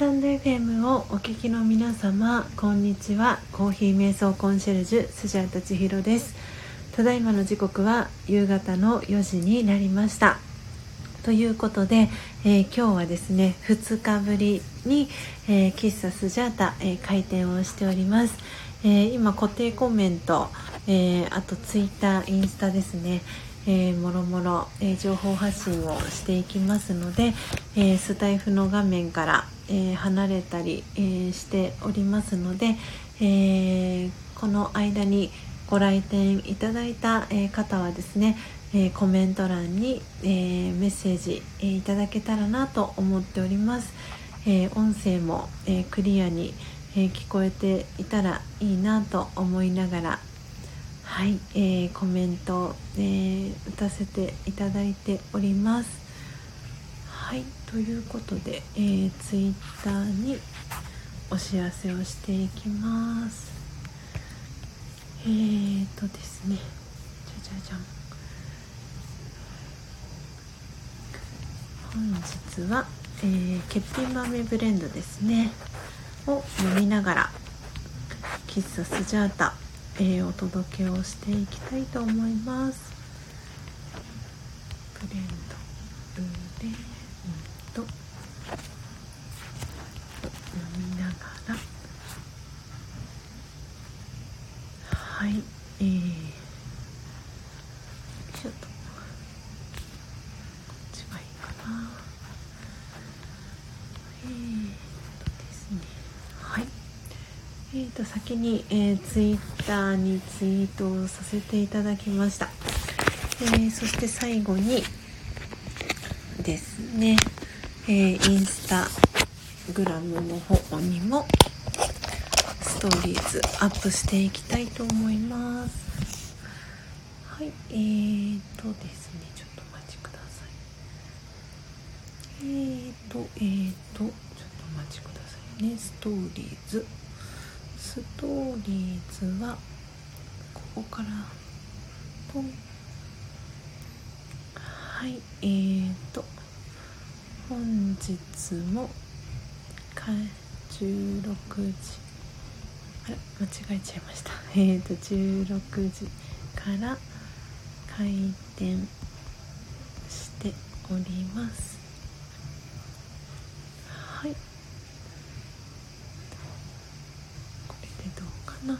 タンド FM をお聞きの皆様こんにちは。コーヒー瞑想コンシェルジュスジャータ千尋です。ただいまの時刻は夕方の4時になりました。ということで、えー、今日はですね2日ぶりに、えー、喫茶スジャータ、えー、開店をしております、え今固定コメント、えあとツイッターインスタですね。えー、もろもろ、えー、情報発信をしていきますので、えー、スタイフの画面から、え離れたり、えしておりますので、えーこの間にご来店いただいた、え方はですね、えコメント欄に、えメッセージ、えいただけたらなと思っております、え音声も、えクリアに、え聞こえていたらいいなと思いながらはい、えー、コメント、えー、打たせていただいております。はいということで、えー、ツイッターにお知らせをしていきます。えーとですね、じゃじゃじゃん。本日は、えー、欠品豆ブレンドですねを飲みながら喫茶スジャータえー、お届けをしていきたいと思いますブレンドブレンド飲みながらはいえー、ちょっとこっちがいいかな。えー、とですね。はい。えーと先に、えー、ツイッターにツイートをさせていただきました、えー、そして最後にですね、えー、インスタグラムの方にもストーリーズアップしていきたいと思います。はいえーとですねちょっとお待ちください。えーとえーとちょっとお待ちくださいね。ストーリーズ。ストーリーズはここから。ポン。はいえーと本日もか16時。あ間違えちゃいました。えーと16時から開店しております。はい。これでどうかな？は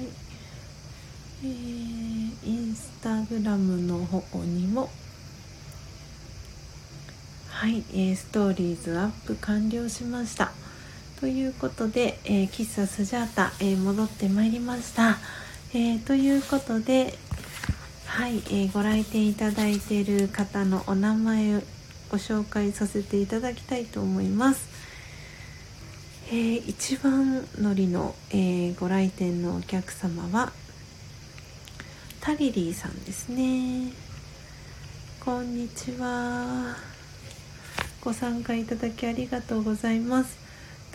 い。えー、インスタグラムの方にも。はい、えー、ストーリーズアップ完了しました。ということで、えー、喫茶スジャータ、えー、戻ってまいりました、えー、ということではい、えー、ご来店いただいている方のお名前をご紹介させていただきたいと思います。えー、一番乗りの、え、ご来店のお客様はタリリーさんですね。こんにちは。ご参加いただきありがとうございます。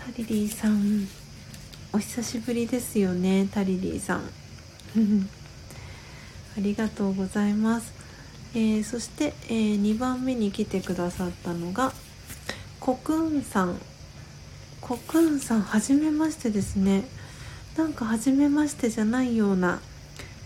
タリリーさん。お久しぶりですよねタリリーさん。ありがとうございます、えー、そして、えー、2番目に来てくださったのがコクンさん。コクーンさん初めましてですね。なんか初めましてじゃないような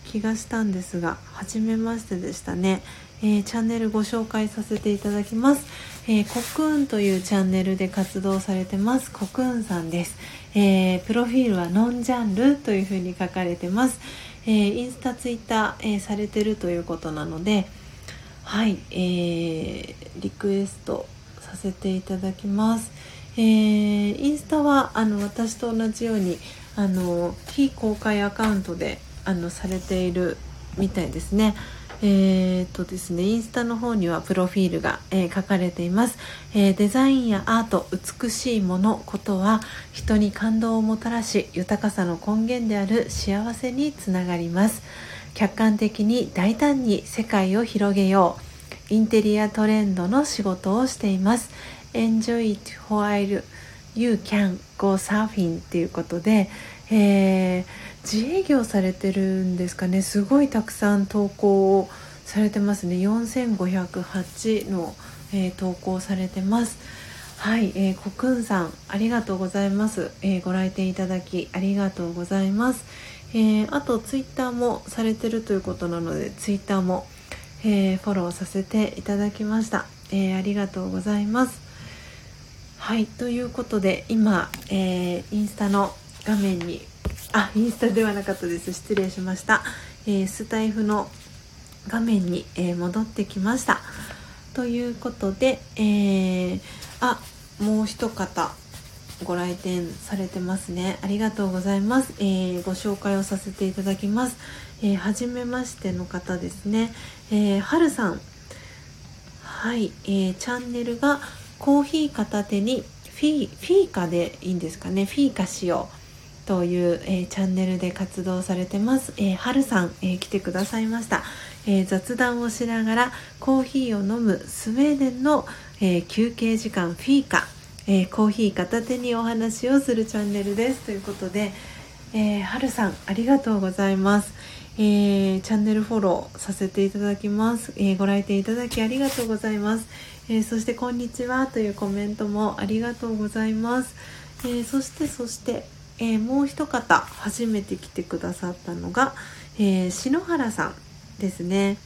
気がしたんですが初めましてでしたね、えー、チャンネルご紹介させていただきます、えー、コクーンというチャンネルで活動されてます。コクーンさんです、えー、プロフィールはノンジャンルというふうに書かれてます、えインスタツイッター、えされてるということなのではい、えーリクエストさせていただきます。えー、インスタはあの私と同じようにあの非公開アカウントであのされているみたいですね。えー、っとですね、インスタの方にはプロフィールが、えー、書かれています、えー、デザインやアート、美しいもの、ことは人に感動をもたらし、豊かさの根源である幸せにつながります。客観的に大胆に世界を広げよう。インテリアトレンドの仕事をしています。enjoy it while you can go surfing っていうことで、えー、自営業されてるんですかね。すごいたくさん投稿をされてますね。4508の、えー、投稿されてます。はい、えー、コクンさんありがとうございます、えー、ご来店いただきありがとうございます。えー、あとツイッターもされてるということなのでツイッターも、え、フォローさせていただきました、え、ありがとうございます。はいということで今、えインスタの画面にあインスタではなかったです。失礼しました、えスタイフの画面に、え戻ってきました。ということで、えあもう一方ご来店されてますね。ありがとうございます、えー、ご紹介をさせていただきます、えー、初めましての方ですね、えー、はるさん。はい、えー、チャンネルがコーヒー片手にフィフィーカでいいんですかね。フィーカしよう。という、えー、チャンネルで活動されてます、えー、はるさん、えー、来てくださいました、えー、雑談をしながらコーヒーを飲むスウェーデンの、えー、休憩時間フィーカ。えー、コーヒー片手にお話をするチャンネルです。ということで、えー、はるさんありがとうございます、えー、チャンネルフォローさせていただきます、えご来店いただきありがとうございます、えそしてこんにちはというコメントもありがとうございます、えそしてそして、えもう一方初めて来てくださったのが、え篠原さんですね。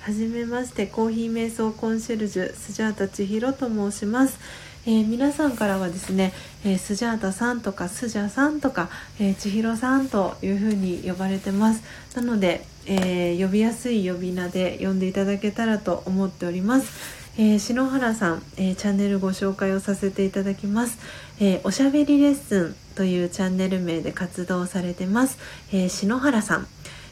はじめましてコーヒー瞑想コンシェルジュスジャータ千尋と申します。えー、皆さんからはですね、え、スジャータさんとかスジャさんとか、え、千尋さんというふうに呼ばれてます。なので、え、呼びやすい呼び名で呼んでいただけたらと思っております。え、篠原さん、え、チャンネルご紹介をさせていただきます、えー、おしゃべりレッスンというチャンネル名で活動されてます、え篠原さん、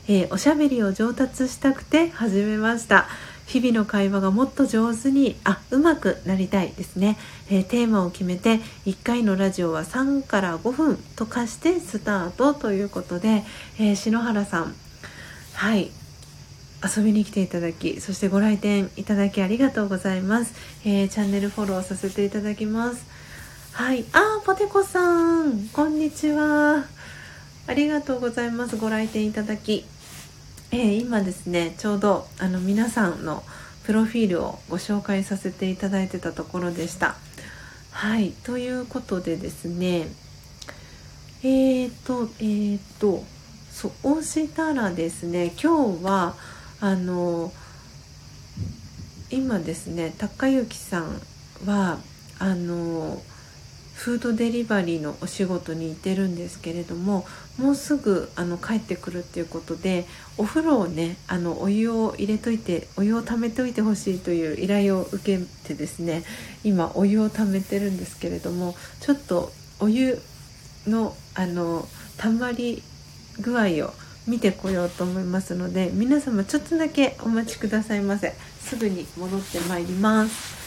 えおしゃべりを上達したくて始めました。日々の会話がもっと上手にあうまくなりたいですね、えー、テーマを決めて1回のラジオは3から5分とかしてスタートということで、えー、篠原さん。はい。遊びに来ていただきそしてご来店いただきありがとうございます、えー、チャンネルフォローさせていただきます。はい。あポテコさん。こんにちは。ありがとうございます。ご来店いただき。えー、今ですねちょうどあの皆さんのプロフィールをご紹介させていただいてたところでした。はい。ということでですね。えっ、とえっ、とそうしたらですね。今日はあの今ですね高之さんはあのフードデリバリーのお仕事に行ってるんですけれどももうすぐあの帰ってくるっていうことでお風呂をねあのお湯を入れといてお湯をためておいてほしいという依頼を受けてですね今お湯をためてるんですけれどもちょっとお湯のあのたまり具合を見てこようと思いますので皆様ちょっとだけお待ちくださいませ。すぐに戻ってまいります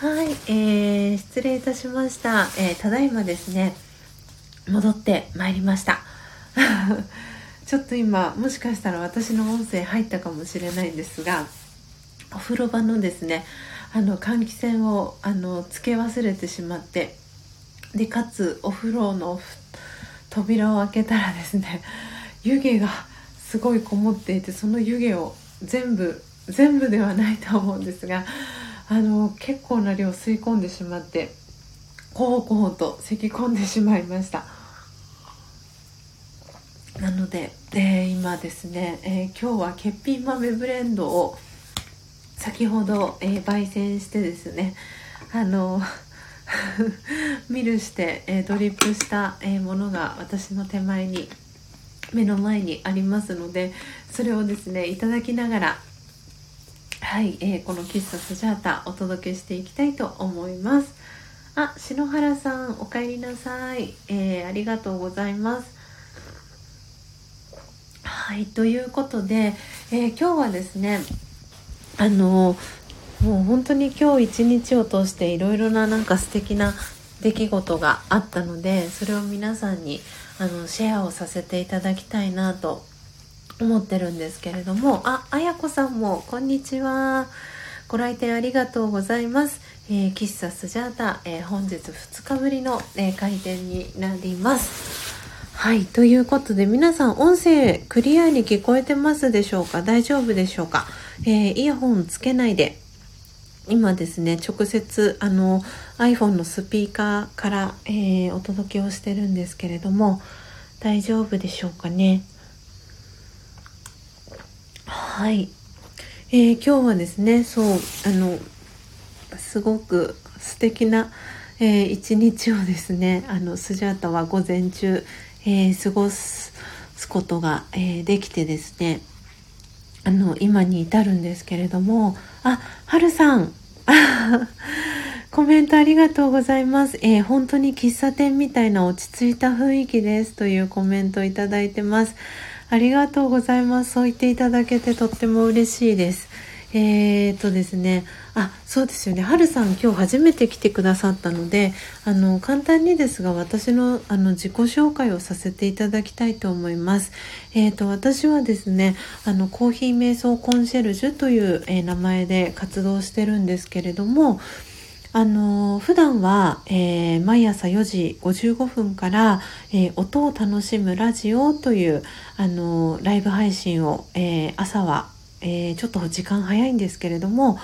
はい、えー、失礼いたしました。えー、ただいまですね、戻ってまいりました。ちょっと今、もしかしたら私の音声入ったかもしれないんですが、お風呂場のですね、あの、換気扇を、あの、つけ忘れてしまって、で、かつ、お風呂の扉を開けたらですね、湯気がすごいこもっていて、その湯気を全部、全部ではないと思うんですが、あの結構な量吸い込んでしまってこうこうと咳き込んでしまいました。なので、えー、今ですね、えー、今日は欠品豆ブレンドを先ほど、えー、焙煎してですねあの ミルして、えドリップした、えものが私の手前に目の前にありますのでそれをですねいただきながらはい、えー、この喫茶スジャータお届けしていきたいと思います。あ、篠原さんお帰りなさい、えー、ありがとうございます。はいということで、えー、今日はですねあのもう本当に今日一日を通していろいろななんか素敵な出来事があったのでそれを皆さんにあのシェアをさせていただきたいなと思ってるんですけれどもああやこさんもこんにちは。ご来店ありがとうございます、えー、喫茶スジャータ、えー、本日2日ぶりの、えー、開店になります。はいということで皆さん音声クリアに聞こえてますでしょうか？大丈夫でしょうか、えイヤホンつけないで。今ですね直接あの iPhone のスピーカーから、え、お届けをしてるんですけれども大丈夫でしょうかね？はい、えー、今日はですねそうあのすごく素敵な、えー、一日をですねあのスジャータは午前中、えー、過ごすことが、えー、できてですねあの今に至るんですけれどもあはるさん コメントありがとうございます。えー、本当に喫茶店みたいな落ち着いた雰囲気ですというコメントいただいてます。ありがとうございます。そう言っていただけてとっても嬉しいです。えー、とですね、あ、そうですよね。はるさん今日初めて来てくださったので、あの、簡単にですが私のあの自己紹介をさせていただきたいと思います。えー、と、私はですね、あの、コーヒー瞑想コンシェルジュという、えー、名前で活動してるんですけれども、あの普段は、えー、毎朝4時55分から、えー、音を楽しむラジオという、あのライブ配信を、えー、朝はえ、ちょっと時間早いんですけれども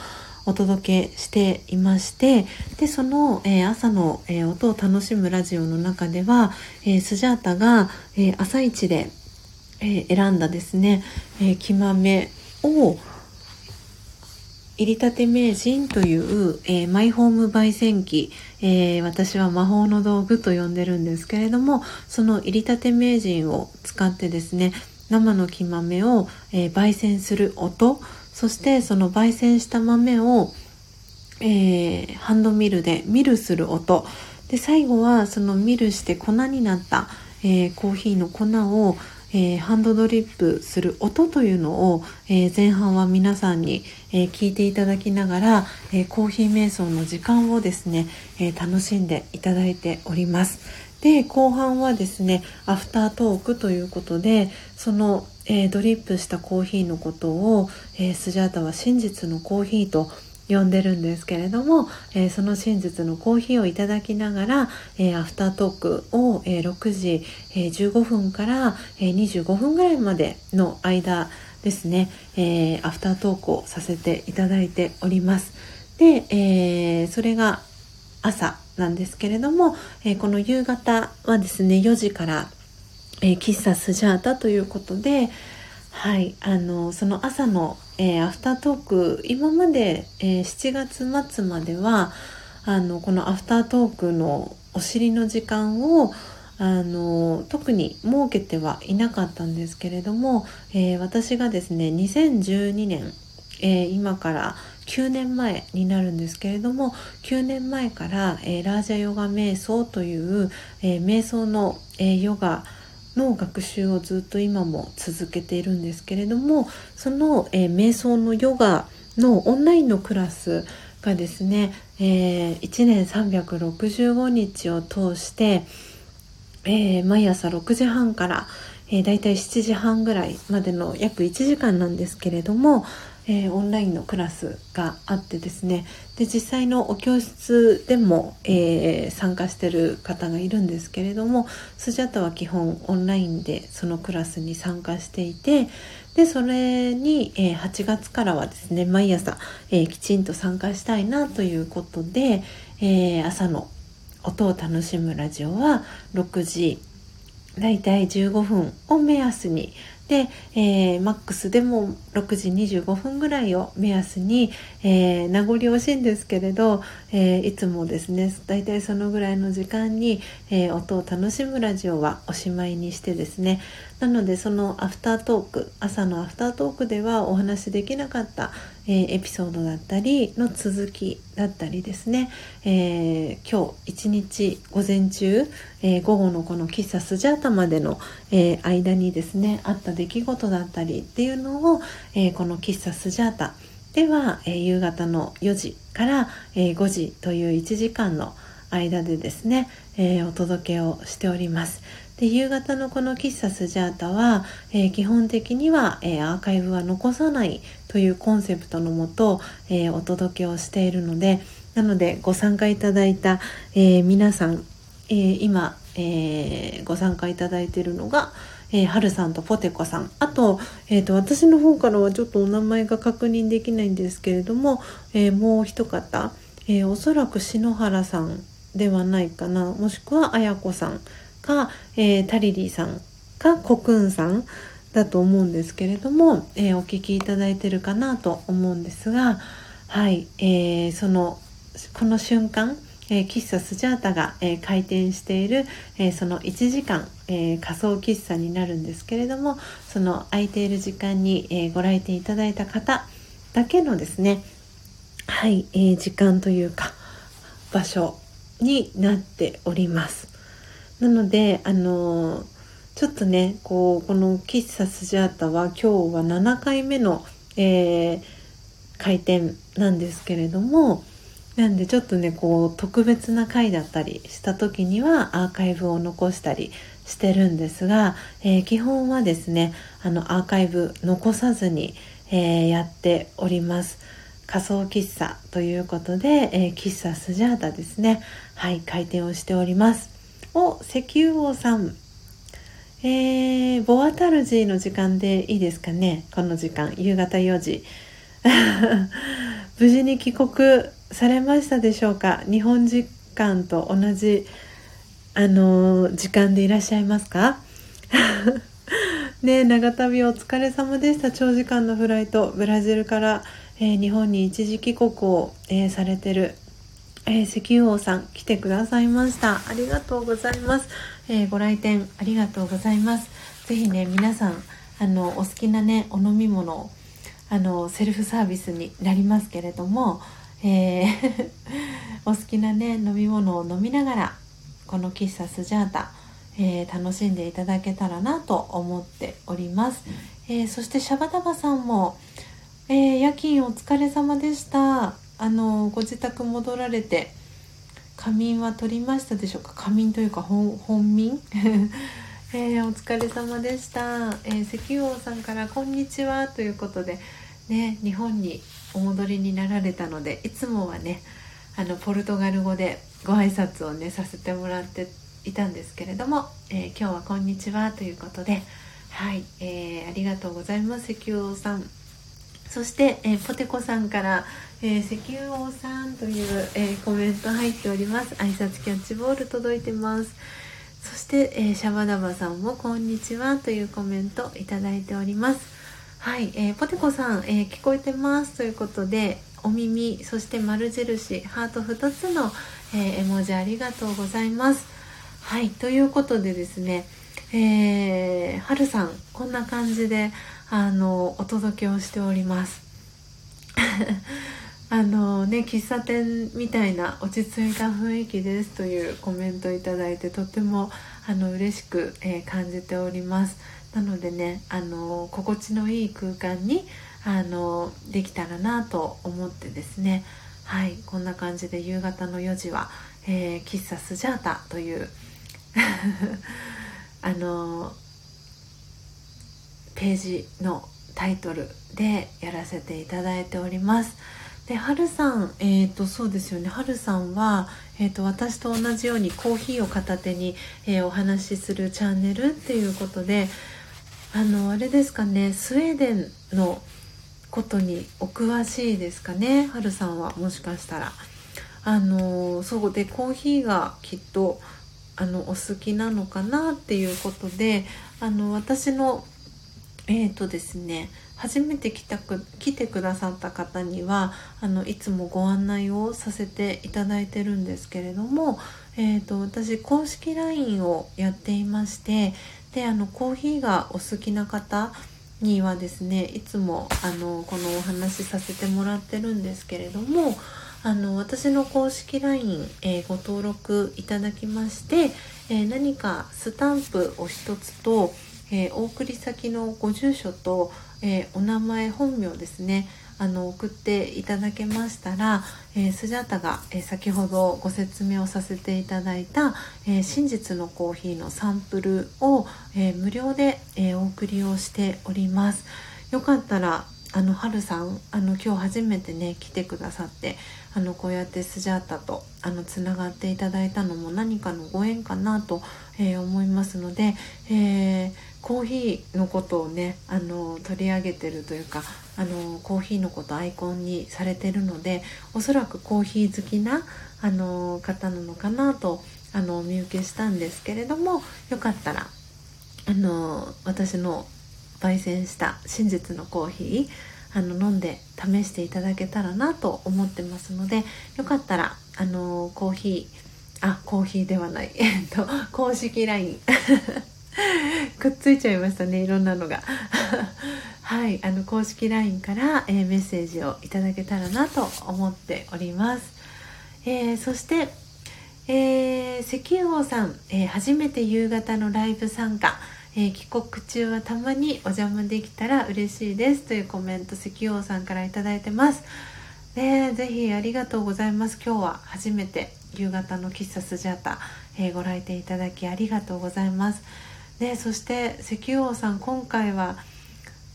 お届けしていましてでその、え、朝の、え、音を楽しむラジオの中では、えスジャータが、え朝一で、え選んだですね、え木豆を入りたて名人という、えー、マイホーム焙煎機、えー、私は魔法の道具と呼んでるんですけれどもその入りたて名人を使ってですね生の木豆を、えー、焙煎する音そしてその焙煎した豆を、えー、ハンドミルでミルする音。で最後はそのミルして粉になった、え、コーヒーの粉を、えー、ハンドドリップする音というのを、えー、前半は皆さんに、えー、聞いていただきながら、えコーヒー瞑想の時間をですね、え楽しんでいただいております。で後半はですねアフタートークということでその、え、ドリップしたコーヒーのことを、え、スジャータは真実のコーヒーと呼んでるんですけれども、えー、その真実のコーヒーをいただきながら、えー、アフタートークを、えー、6時、え15分から、え25分ぐらいまでの間ですね、えアフタートークをさせていただいております。で、えそれが朝なんですけれども、え、この夕方はですね4時から、え、喫茶スジャータということで、はい、あのその朝の、えー、アフタートーク今まで、え7月末まではあのこのアフタートークのお尻の時間をあの特に設けてはいなかったんですけれども、え私がですね2012年、え今から9年前になるんですけれども9年前から、えー、ラージャヨガ瞑想という、え、瞑想の、え、ヨガの学習をずっと今も続けているんですけれどもその、え瞑想のヨガのオンラインのクラスがですね、え1年365日を通して、え毎朝6時半から、えー、だいたい7時半ぐらいまでの約1時間なんですけれども、えー、オンラインのクラスがあってですね。で実際のお教室でも、えー、参加してる方がいるんですけれどもスジャタは基本オンラインでそのクラスに参加していてでそれに、えー、8月からはですね毎朝、え、きちんと参加したいなということで、え、朝の音を楽しむラジオは6時だいたい15分を目安にで、えー、マックスでも6時25分ぐらいを目安に、えー、名残惜しいんですけれど、えー、いつもですね大体そのぐらいの時間に、え、音を楽しむラジオはおしまいにしてですねなのでそのアフタートーク朝のアフタートークではお話しできなかった、えー、エピソードだったりの続きだったりですね、えー、今日一日午前中、えー、午後のこの喫茶スジャータまでの、え間にですねあった出来事だったりっていうのを、えこの喫茶スジャータでは、え夕方の4時から、え5時という1時間の間でですね、えお届けをしております。で夕方のこの喫茶スジャータは、えー、基本的には、えー、アーカイブは残さないというコンセプトのもと、えー、お届けをしているのでなのでご参加いただいた、え皆さん、え今、えご参加いただいているのが、えー、はるさんとポテコさん。あと,、えーと、私の方からはちょっとお名前が確認できないんですけれども、え、もう一方、え、おそらく篠原さんではないかな。もしくはあやこさん。か、えー、タリリーさんかコクンさんだと思うんですけれども、えー、お聞きいただいてるかなと思うんですがはい、えー、そのこの瞬間、えー、喫茶スジャータが、えー、開店している、えー、その1時間、え仮想喫茶になるんですけれどもその空いている時間に、えご来店いただいた方だけのですねはい、え時間というか場所になっております。なのであのちょっとねこうこの喫茶スジャータは今日は7回目の、えー、開店なんですけれどもなんでちょっとねこう特別な回だったりした時にはアーカイブを残したりしてるんですが、えー、基本はですねあのアーカイブ残さずに、えー、やっております。仮想喫茶ということで、えー、喫茶スジャータですね。はい開店をしております。お石油王さん。えー、ボアタルジーの時間でいいですかね？この時間夕方4時。無事に帰国されましたでしょうか？日本時間と同じあの時間でいらっしゃいますか？ね長旅お疲れ様でした。長時間のフライトブラジルから、えー、日本に一時帰国を、えー、されてるえー、石油王さん来てくださいました。ありがとうございます、えー、ご来店ありがとうございます。ぜひね皆さんあのお好きなねお飲み物あのセルフサービスになりますけれども、えー お好きなね飲み物を飲みながらこの喫茶スジャータ、えー、楽しんでいただけたらなと思っております、え、そしてシャバダバさんも、えー、夜勤お疲れ様でした。あのご自宅戻られて仮眠は取りましたでしょうか？仮眠というか本眠？えー、お疲れ様でした、えー、石油王さんから「こんにちは」ということで、ね、日本にお戻りになられたのでいつもはねあのポルトガル語でご挨拶をねさせてもらっていたんですけれども、えー、今日は「こんにちは」ということではい、えー、ありがとうございます石油王さん。そして、えー、ポテコさんから「えー、石油王さんという、えー、コメント入っております。挨拶キャッチボール届いてます。そして、えー、シャバダバさんもこんにちはというコメントいただいております。はい、えー、ポテコさん、え聞こえてますということでお耳そして丸印ハート2つの、え絵文字ありがとうございます。はいということでですねえー、はるさんこんな感じであのお届けをしております。あのね喫茶店みたいな落ち着いた雰囲気ですというコメントをいただいてとてもあの嬉しく、えー、感じております。なのでねあの心地のいい空間にあのできたらなと思ってですね。はいこんな感じで夕方の4時は、えー、喫茶スジャータという あのページのタイトルでやらせていただいております。ではるさんえっ、ー、とそうですよね。はるさんは、えーと、私と同じようにコーヒーを片手に、えー、お話しするチャンネルっていうことであのあれですかね。スウェーデンのことにお詳しいですかね。はるさんはもしかしたら。あのそうでコーヒーがきっとあのお好きなのかなっていうことであの私のえーとですね初めて来たく来てくださった方にはあのいつもご案内をさせていただいてるんですけれども、えーと、私公式 LINE をやっていましてであのコーヒーがお好きな方にはですねいつもあのこのお話しさせてもらってるんですけれどもあの私の公式 LINE、えー、ご登録いただきまして、えー、何かスタンプを一つと、えー、お送り先のご住所と、えお名前本名ですねあの送っていただけましたら、えー、スジャータが、えー、先ほどご説明をさせていただいた、えー、真実のコーヒーのサンプルを、え無料で、えお送りをしております。よかったらあのはるさんあの今日初めてね来てくださってあのこうやってスジャータとあのつながっていただいたのも何かのご縁かなと、え、思いますので、えー、コーヒーのことをねあの取り上げてるというかあのコーヒーのことアイコンにされてるのでおそらくコーヒー好きなあの方なのかなとあのお見受けしたんですけれどもよかったらあの私の焙煎した真実のコーヒーあの飲んで試していただけたらなと思ってますのでよかったらあのコーヒーあコーヒーではないえっと公式 LINE くっついちゃいましたねいろんなのが。はいあの公式 LINE から、えー、メッセージをいただけたらなと思っております、えー、そしてえー、石油王さん、えー、初めて夕方のライブ参加、えー、帰国中はたまにお邪魔できたら嬉しいです。というコメント石油王さんから頂いてます。ねぜひありがとうございます。今日は初めて夕方の喫茶スジャータ、えご来店いただきありがとうございます。ねそして石油王さん今回は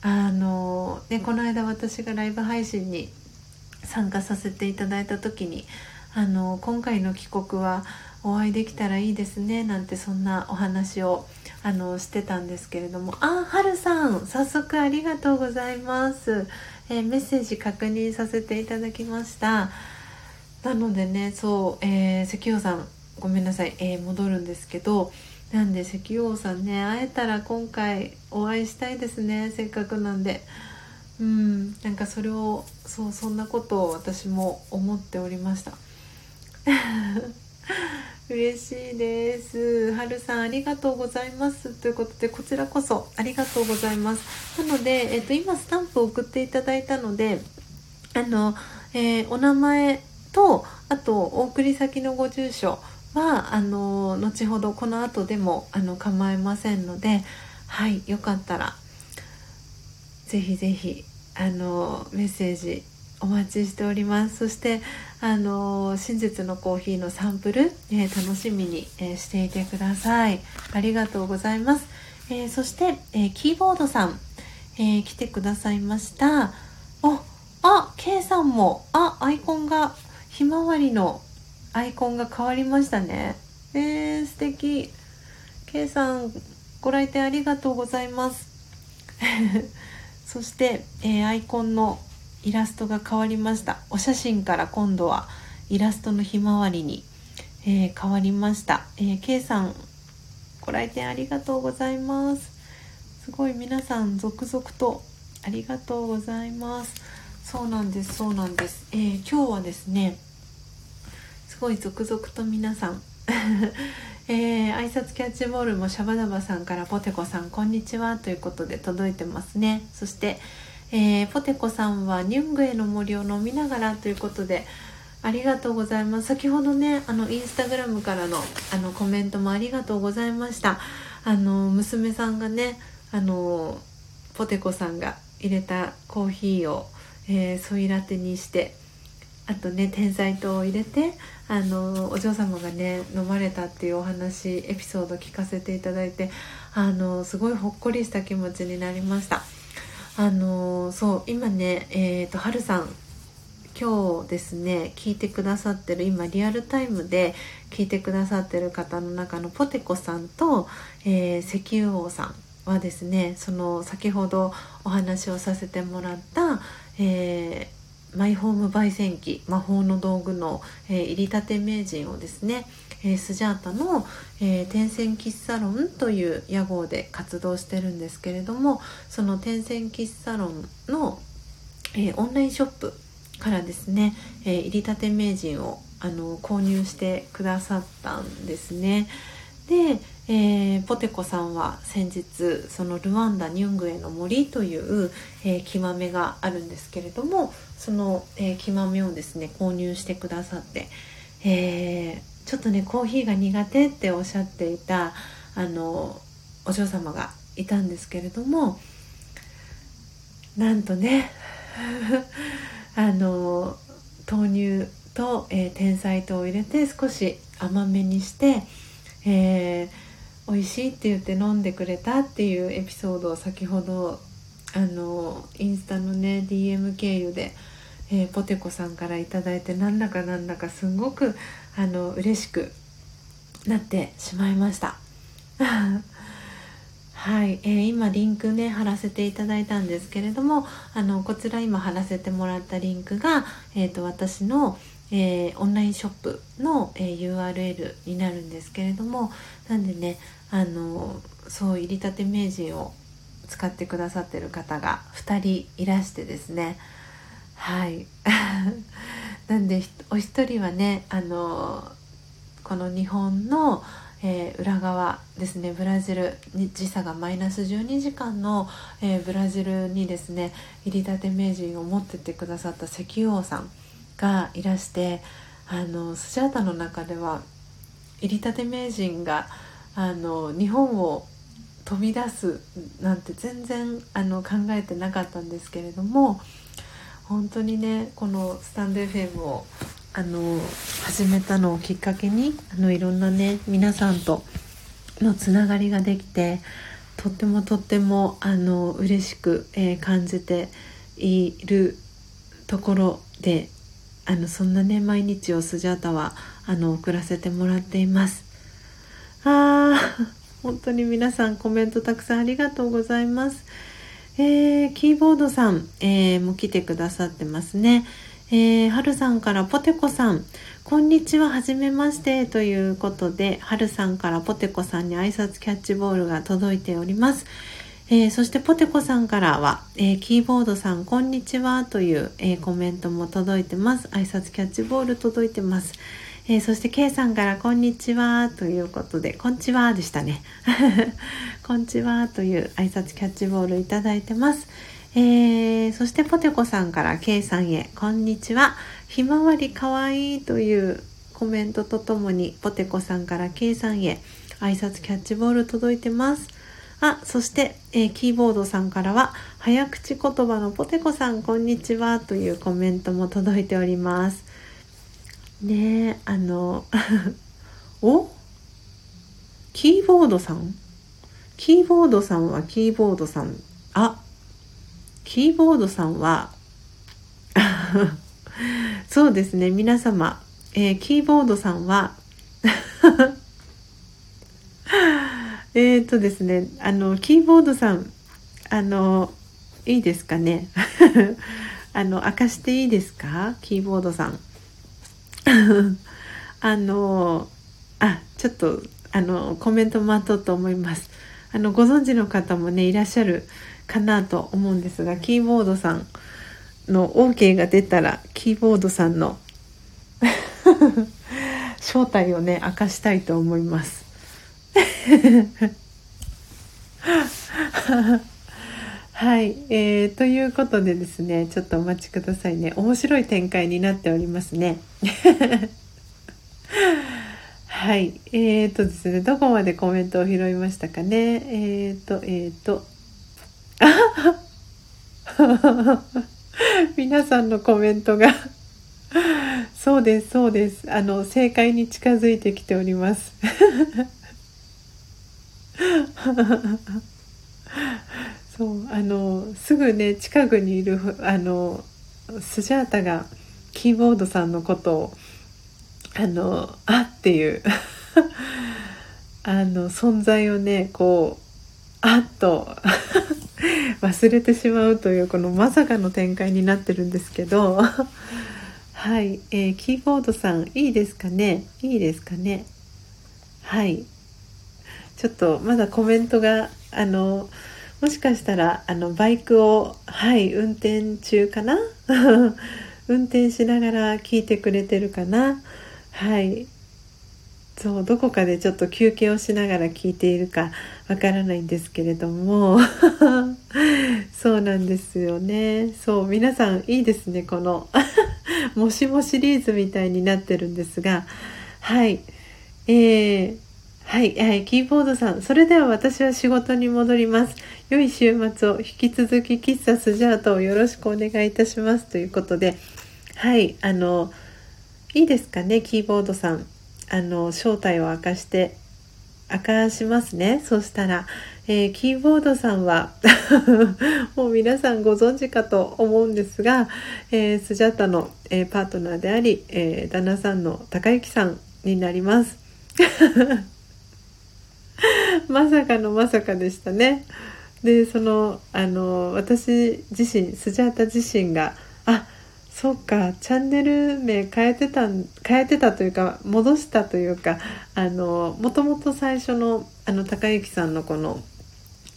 あのねこの間私がライブ配信に参加させていただいた時にあの今回の帰国はお会いできたらいいですねなんてそんなお話をあのしてたんですけれども。あはるさん早速ありがとうございます、えー、メッセージ確認させていただきました。なのでねそう、えー、関陽さんごめんなさい、えー、戻るんですけどなんで石油王さんね会えたら今回お会いしたいですね。せっかくなんで。うんなんかそれをそうそんなことを私も思っておりました。嬉しいです。はるさんありがとうございます。ということでこちらこそありがとうございます。なので、えっと、今スタンプを送っていただいたのであの、えー、お名前とあとお送り先のご住所はあの後ほどこの後でもあの構いませんのではいよかったらぜひぜひあのメッセージお待ちしております。そしてあの真実のコーヒーのサンプル、えー、楽しみに、えー、していてください。ありがとうございます、えー、そして、えキーボードさん、え来てくださいました。ああ K さんもあアイコンがひまわりのアイコンが変わりましたね。えー、素敵。K さんご来店ありがとうございます。そして、えー、アイコンのイラストが変わりました。お写真から今度はイラストのひまわりに、えー、変わりました、えー、K さんご来店ありがとうございます。すごい皆さん続々とありがとうございます。そうなんですそうなんです、えー、今日はですねごい続々と皆さん。えー、挨拶キャッチボールもシャバダバさんからポテコさんこんにちは。ということで届いてますね。そして、えー、ポテコさんはニュングエの森を飲みながら。ということでありがとうございます。先ほどねあのインスタグラムからのあのコメントもありがとうございました。あの娘さんがねあのポテコさんが入れたコーヒーを、えー、ソイラテにしてあとね天才糖を入れてあのお嬢様がね飲まれたっていうお話エピソード聞かせていただいてあのすごいほっこりした気持ちになりました。あのそう今ねえっ、ー、とはるさん今日ですね聞いてくださってる今リアルタイムで聞いてくださってる方の中のポテコさんと、えー、石油王さんはですねその先ほどお話をさせてもらった、えーマイホーム焙煎機魔法の道具の、えー、入りたて名人をですね、えー、スジャータの、えー、天線喫茶ロンという屋号で活動してるんですけれどもその天線喫茶ロンの、えオンラインショップからですね、え入りたて名人をあの購入してくださったんですね。で、えー、ポテコさんは先日そのルワンダ・ニュングエの森という、えー、木豆があるんですけれどもその、えー、木豆をですね購入してくださって、えー、ちょっとねコーヒーが苦手っておっしゃっていたあのお嬢様がいたんですけれどもなんとね あの豆乳と、えー、天才糖を入れて少し甘めにして、えー、美味しいって言って飲んでくれたっていうエピソードを先ほどあのインスタのね DM 経由で、えー、ポテコさんから頂いてなんだかなんだかすごくあの嬉しくなってしまいました。はい、えー、今リンクね貼らせていただいたんですけれどもあのこちら今貼らせてもらったリンクが、えーと、私の、えー、オンラインショップの、えー、URL になるんですけれどもなんでねあのそう入りたて名人を使ってくださってる方が2人いらしてですね。はい。なんでお一人はねあのこの日本のえー、裏側ですねブラジル時差がマイナス12時間の、えー、ブラジルにですね入りたて名人を持ってってくださった石油王さんがいらしてあのスジャータの中では入りたて名人があの日本を飛び出すなんて全然あの考えてなかったんですけれども本当にねこのスタンド FM をあの始めたのをきっかけにあのいろんなね皆さんとのつながりができてとってもとってもあの嬉しく、えー、感じているところであのそんなね毎日をスジャータはあの送らせてもらっています。あー本当に皆さんコメントたくさんありがとうございますえー、キーボードさん、えー、も来てくださってますねえー、はるさんからポテコさん、こんにちは、はじめまして、ということで、はるさんからポテコさんに挨拶キャッチボールが届いております。えー、そしてポテコさんからは、えー、キーボードさん、こんにちは、という、えー、コメントも届いてます。挨拶キャッチボール届いてます。えそして K さんから、こんにちは、ということで、こんちはでしたね。こんちは、という挨拶キャッチボールいただいてます。えー、そしてポテコさんから K さんへ、こんにちは。ひまわりかわいいというコメントとともに、ポテコさんから K さんへ、挨拶キャッチボール届いてます。あ、そして、えー、キーボードさんからは、早口言葉のポテコさん、こんにちはというコメントも届いております。ねえ、あの、お？キーボードさん？キーボードさんはキーボードさん。あ、キーボードさんは そうですね皆様、えー、キーボードさんは えっとですねあのキーボードさんあのいいですかね？あの明かしていいですか？キーボードさん。あのあちょっとあのコメント待とうと思いますあのご存知の方もねいらっしゃるかなと思うんですがキーボードさんの OK が出たらキーボードさんの 正体をね明かしたいと思います。はい、えー、ということでですねちょっとお待ちくださいね。面白い展開になっておりますね。はいえーとですねどこまでコメントを拾いましたかね。えーとえーと。皆さんのコメントが。そうですそうです。あの正解に近づいてきております。そうあのすぐね近くにいるあのスジャータがキーボードさんのことをあのあっていう あの存在をねこうあっと 忘れてしまうというこのまさかの展開になってるんですけど はい、えー、キーボードさんいいですかね？いいですかね？はい。ちょっとまだコメントがあのもしかしたらあのバイクをはい運転中かな？運転しながら聞いてくれてるかな？はい。そうどこかでちょっと休憩をしながら聞いているかわからないんですけれども。そうなんですよね。そう皆さんいいですねこの。もしもシリーズみたいになってるんですが。はい。えー、はい、はい、キーボードさん。それでは私は仕事に戻ります。良い週末を引き続き喫茶スジャートをよろしくお願いいたします。ということで、はい、あの、いいですかね、キーボードさん。あの正体を明かして明かしますねそしたら、えー、キーボードさんは もう皆さんご存知かと思うんですが、えー、スジャータの、えー、パートナーであり、え旦那さんの高之さんになります まさかのまさかでしたねでそのあの私自身スジャータ自身があそうかチャンネル名変えてた変えてたというか戻したというかあのもともと最初のあの高之さんのこの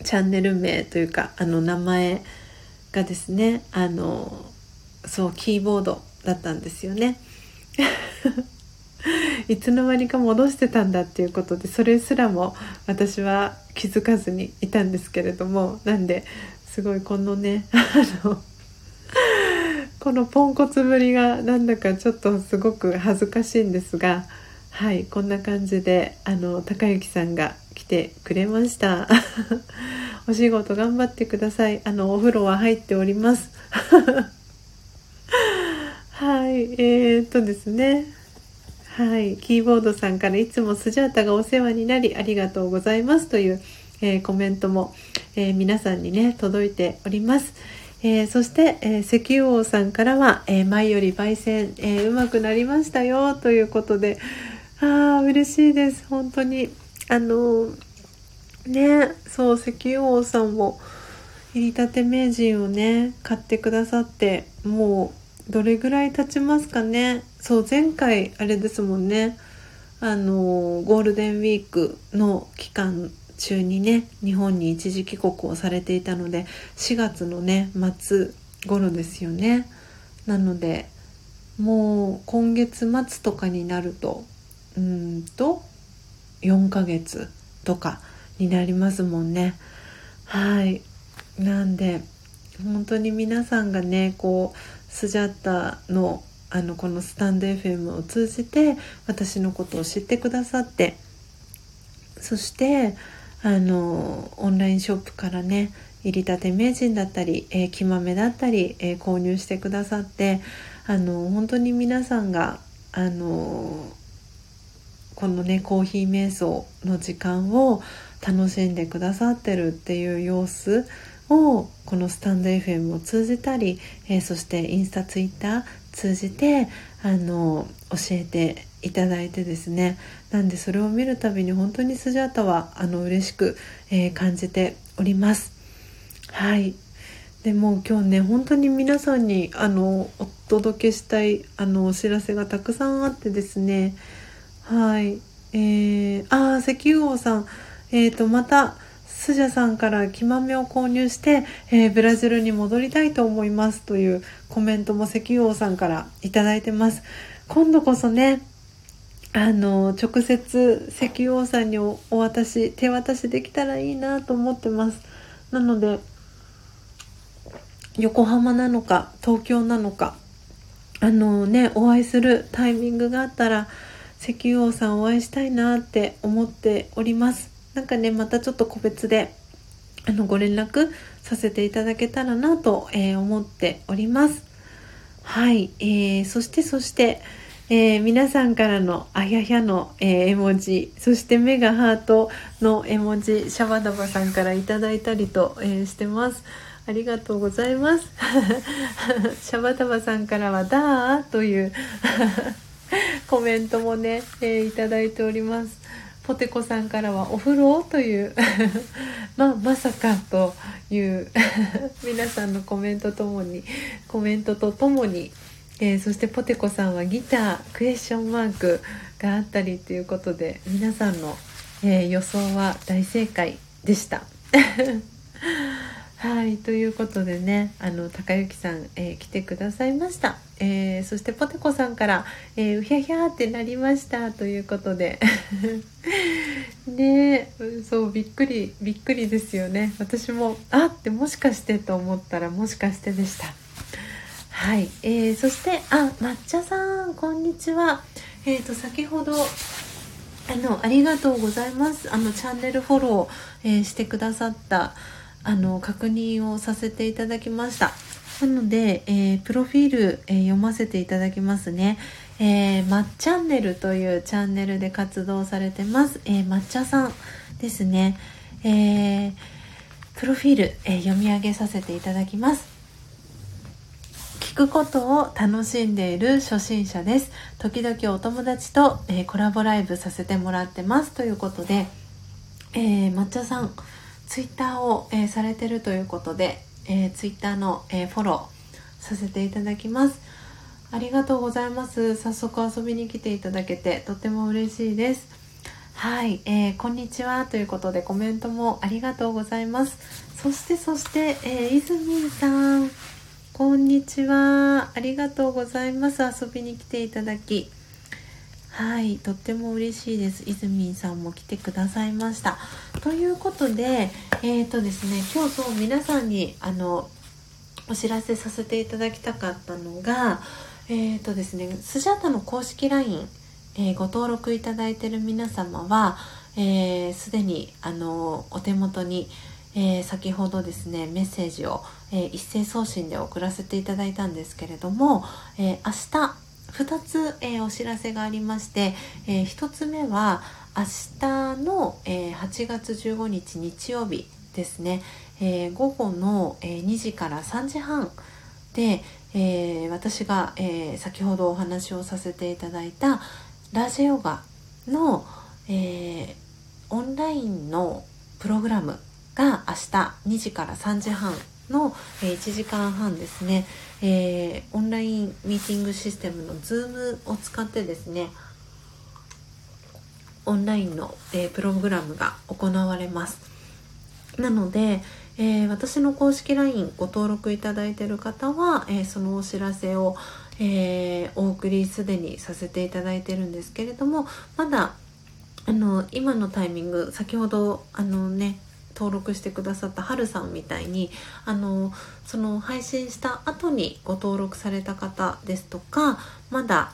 チャンネル名というかあの名前がですねあのそうキーボードだったんですよね。いつの間にか戻してたんだっていうことでそれすらも私は気づかずにいたんですけれどもなんですごいこのね あのこのポンコツぶりがなんだかちょっとすごく恥ずかしいんですがはいこんな感じであの高之さんが来てくれました。お仕事頑張ってください。あのお風呂は入っております。はいえー、っとですね。はい。キーボードさんからいつもスジャータがお世話になりありがとうございますという、えー、コメントも、えー、皆さんにね届いております。えー、そして、え、石油王さんからは、え、前より焙煎、え、うまくなりましたよということでああ嬉しいです。本当に。あのねそう石油王さんも入りたて名人をね買ってくださってもうどれぐらい経ちますかね。そう前回あれですもんね。あのゴールデンウィークの期間中にね日本に一時帰国をされていたので4月のね末頃ですよね。なのでもう今月末とかになるとうんと4ヶ月とかになりますもんね。はい。なんで本当に皆さんがねこうスジャッタのあのこのスタンド FM を通じて私のことを知ってくださってそしてあのオンラインショップからね入りたて名人だったり、えー、木豆だったり、えー、購入してくださってあの本当に皆さんがあのこのねコーヒー瞑想の時間を楽しんでくださってるっていう様子をこのスタンド FM を通じたり、えー、そしてインスタツイッター通じてあの教えていただいてですね。なんでそれを見るたびに本当にスジャータはあの嬉しく、えー、感じております。はい。でも今日ね本当に皆さんにあのお届けしたいあのお知らせがたくさんあってですね。はい。えー、ああ石油王さん。えっ、ー、とまたスジャさんから木豆を購入して、えー、ブラジルに戻りたいと思いますというコメントも石油王さんから頂いてます。今度こそねあの直接石油王さんにお渡し手渡しできたらいいなと思ってます。なので横浜なのか東京なのかあのねお会いするタイミングがあったら石油王さんお会いしたいなって思っております。なんかねまたちょっと個別であのご連絡させていただけたらなと、えー、思っております。はい、えー、そしてそしてえー、皆さんからのあややの、えー、絵文字そして目がハートの絵文字シャバダバさんからいただいたりと、えー、してます。ありがとうございます。シャバダバさんからは「だー」という コメントもね、えー、いただいております。ポテコさんからは「お風呂?」という まあまさかという 皆さんのコメントともにコメントとともにえー、そしてポテコさんはギタークエスチョンマークがあったりということで皆さんの、えー、予想は大正解でしたはいということでねあの高之さん、えー、来てくださいました、えー、そしてポテコさんから「えー、うひゃひゃ」ってなりました。ということで。ねそうびっくりびっくりですよね。私も「あってもしかして」と思ったらもしかしてでした。はい、えー、そしてあ抹茶さんこんにちは。えっ、ー、と先ほどあのありがとうございます。あのチャンネルフォロー、えー、してくださったあの確認をさせていただきました。なので、えー、プロフィール、えー、読ませていただきますね、えー、まっチャンネルというチャンネルで活動されてます、えー、抹茶さんですね、えー、プロフィール、えー、読み上げさせていただきます。聞くことを楽しんでいる初心者です。時々お友達と、えー、コラボライブさせてもらってます。ということで、えー、抹茶さんツイッターを、えー、されてるということで、えー、ツイッターの、えー、フォローさせていただきます。ありがとうございます。早速遊びに来ていただけてとても嬉しいです。はい、えー、こんにちはということでコメントもありがとうございます。そしてそして、えー、いずみんさん。こんにちは。ありがとうございます。遊びに来ていただき。はいとっても嬉しいです。いずみんさんも来てくださいました。ということでえっ、ー、とですね今日そう皆さんにあのお知らせさせていただきたかったのがえっ、ー、とですねスジャタの公式 LINE、えー、ご登録いただいている皆様はすで、ー、にあのお手元にえー、先ほどですねメッセージを、えー、一斉送信で送らせていただいたんですけれども、えー、明日2つ、えー、お知らせがありまして、えー、1つ目は明日の、えー、8月15日日曜日ですね、えー、午後の、えー、2時から3時半で、えー、私が、えー、先ほどお話をさせていただいたラジオガの、えー、オンラインのプログラムが明日2時から3時半の、え1時間半ですね、えー、オンラインミーティングシステムの Zoom を使ってですねオンラインの、えー、プログラムが行われます。なので、えー、私の公式 LINE ご登録いただいている方は、えそのお知らせを、えお送りすでにさせていただいてるんですけれどもまだあの今のタイミング先ほどあのね登録してくださったはるさんみたいにあのその配信した後にご登録された方ですとかまだ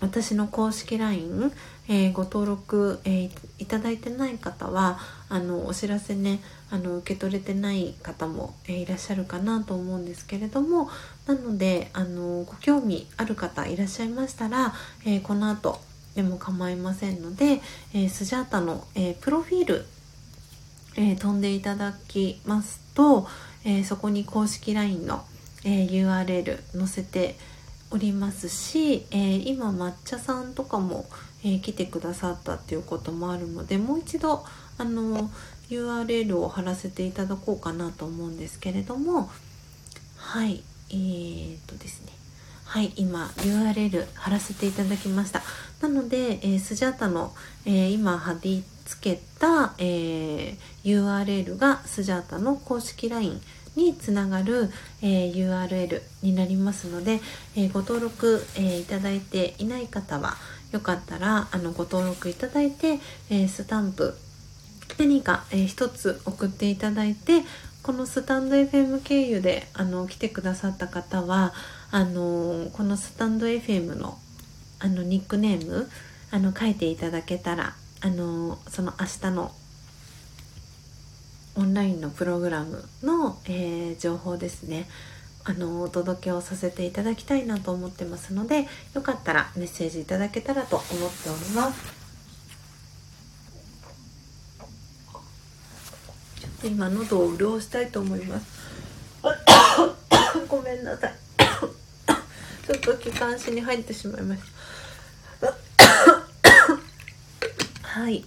私の公式 LINE、えー、ご登録、えー、いただいてない方はあのお知らせねあの受け取れてない方も、えー、いらっしゃるかなと思うんですけれどもなのであのご興味ある方いらっしゃいましたら、えこの後でも構いませんので、えスジャータの、えプロフィールえー、飛んでいただきますと、えー、そこに公式 LINE の、えー、URL 載せておりますし、え今抹茶さんとかも、え来てくださったっていうこともあるのでもう一度あの URL を貼らせていただこうかなと思うんですけれどもはいえー、っとですね。はい今 URL 貼らせていただきました。なので、えー、スジャータの、えー、今貼り付けた、えー、URL がスジャータの公式 LINE につながる、えー、URL になりますので、えー、ご登録、えー、いただいていない方はよかったらあのご登録いただいて、えスタンプ何か、えー、一つ送っていただいてこのスタンド FM 経由であの来てくださった方はあのこのスタンド FM のあのニックネームあの書いていただけたらあのその明日のオンラインのプログラムの、えー、情報ですね。あのお届けをさせていただきたいなと思ってますのでよかったらメッセージいただけたらと思っております。ちょっと今喉を潤したいと思います。ごめんなさい。ちょっと気管支に入ってしまいました。はい。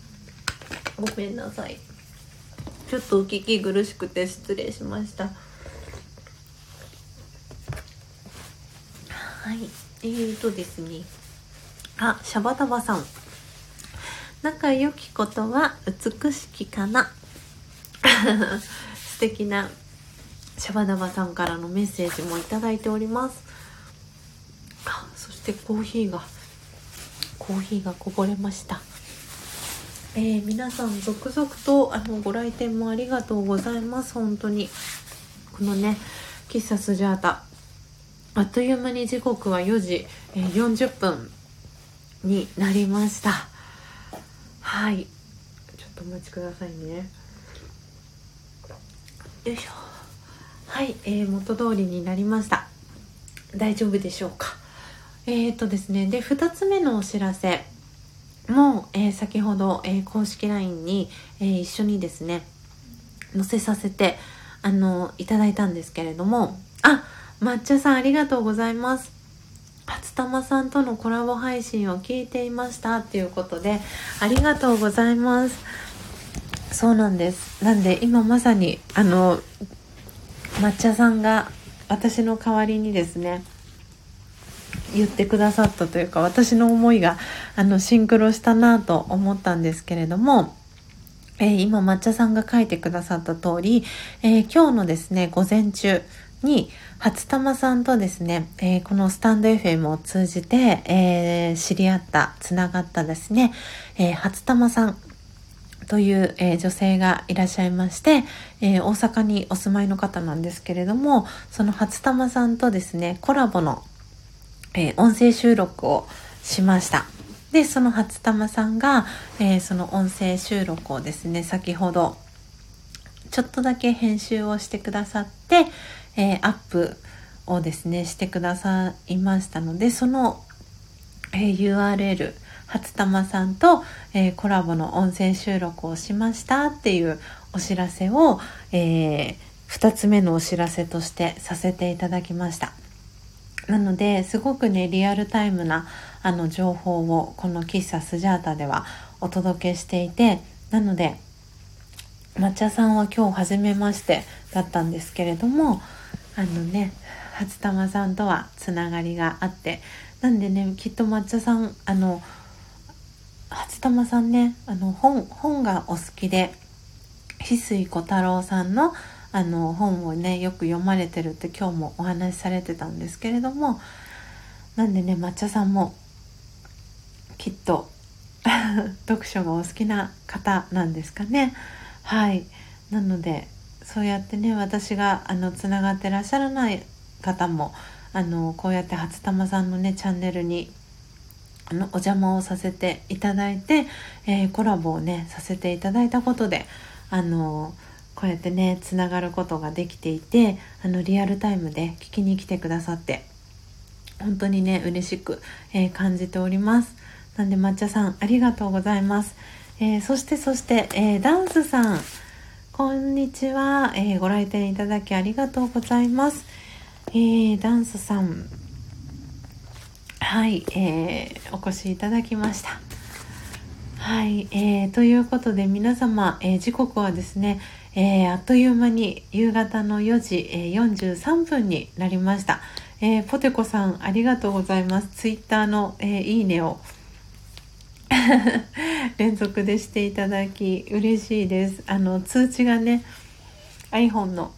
ごめんなさい。ちょっとお聞き苦しくて失礼しました。はい。えーとですね。あシャバタバさん。仲良きことは美しきかな。素敵なシャバダバさんからのメッセージもいただいております。あそしてコーヒーがコーヒーがこぼれました。えー、皆さん続々とあのご来店もありがとうございます。本当に。このね喫茶スジャータ。あっという間に時刻は4時、えー、40分になりました。はい。ちょっとお待ちくださいね。よいしょ。はい、えー、元通りになりました。大丈夫でしょうか。えっ、とですね。で2つ目のお知らせ。も、えー、先ほど、えー、公式 LINE に、えー、一緒にですね載せさせてあのいただいたんですけれどもあ抹茶さんありがとうございます。初玉さんとのコラボ配信を聞いていましたっていうことでありがとうございます。そうなんです。なんで今まさにあの抹茶さんが私の代わりにですね言ってくださったというか私の思いがあのシンクロしたなと思ったんですけれども、えー、今抹茶さんが書いてくださった通り、えー、今日のですね午前中に初玉さんとですね、えー、このスタンド FM を通じて、え知り合ったつながったですね、え初玉さんという、えー、女性がいらっしゃいまして、えー、大阪にお住まいの方なんですけれどもその初玉さんとですねコラボの、えー、音声収録をしましたでその初玉さんが、えその音声収録をですね先ほどちょっとだけ編集をしてくださって、えアップをですねしてくださいましたのでその、え URL 初玉さんと、え、コラボの音声収録をしましたっていうお知らせを、え、2つ目のお知らせとしてさせていただきました。なのですごくねリアルタイムなあの情報をこの喫茶スジャータではお届けしていてなので抹茶さんは今日初めましてだったんですけれどもあのね初玉さんとはつながりがあってなんでねきっと抹茶さんあの初玉さんねあの本本がお好きで翡翠小太郎さんのあの本をねよく読まれてるって今日もお話しされてたんですけれどもなんでね抹茶さんもきっと 読書がお好きな方なんですかね。はい。なのでそうやってね私があのつながってらっしゃらない方もあのこうやって初玉さんのねチャンネルにあのお邪魔をさせていただいて、えー、コラボをねさせていただいたことであのこうやってねつながることができていてあのリアルタイムで聞きに来てくださって本当にね嬉しく、えー、感じております。なんで抹茶さんありがとうございます、えー、そしてそして、えダンスさんこんにちは、えご来店いただきありがとうございます、えダンスさん。はい、えー、お越しいただきました。はい、えー、ということで皆様、え、時刻はですね、えー、あっという間に夕方の4時、えー、43分になりました。えー、ポテコさんありがとうございます。ツイッターの、えー、いいねを 連続でしていただき嬉しいです。あの通知がね iPhone の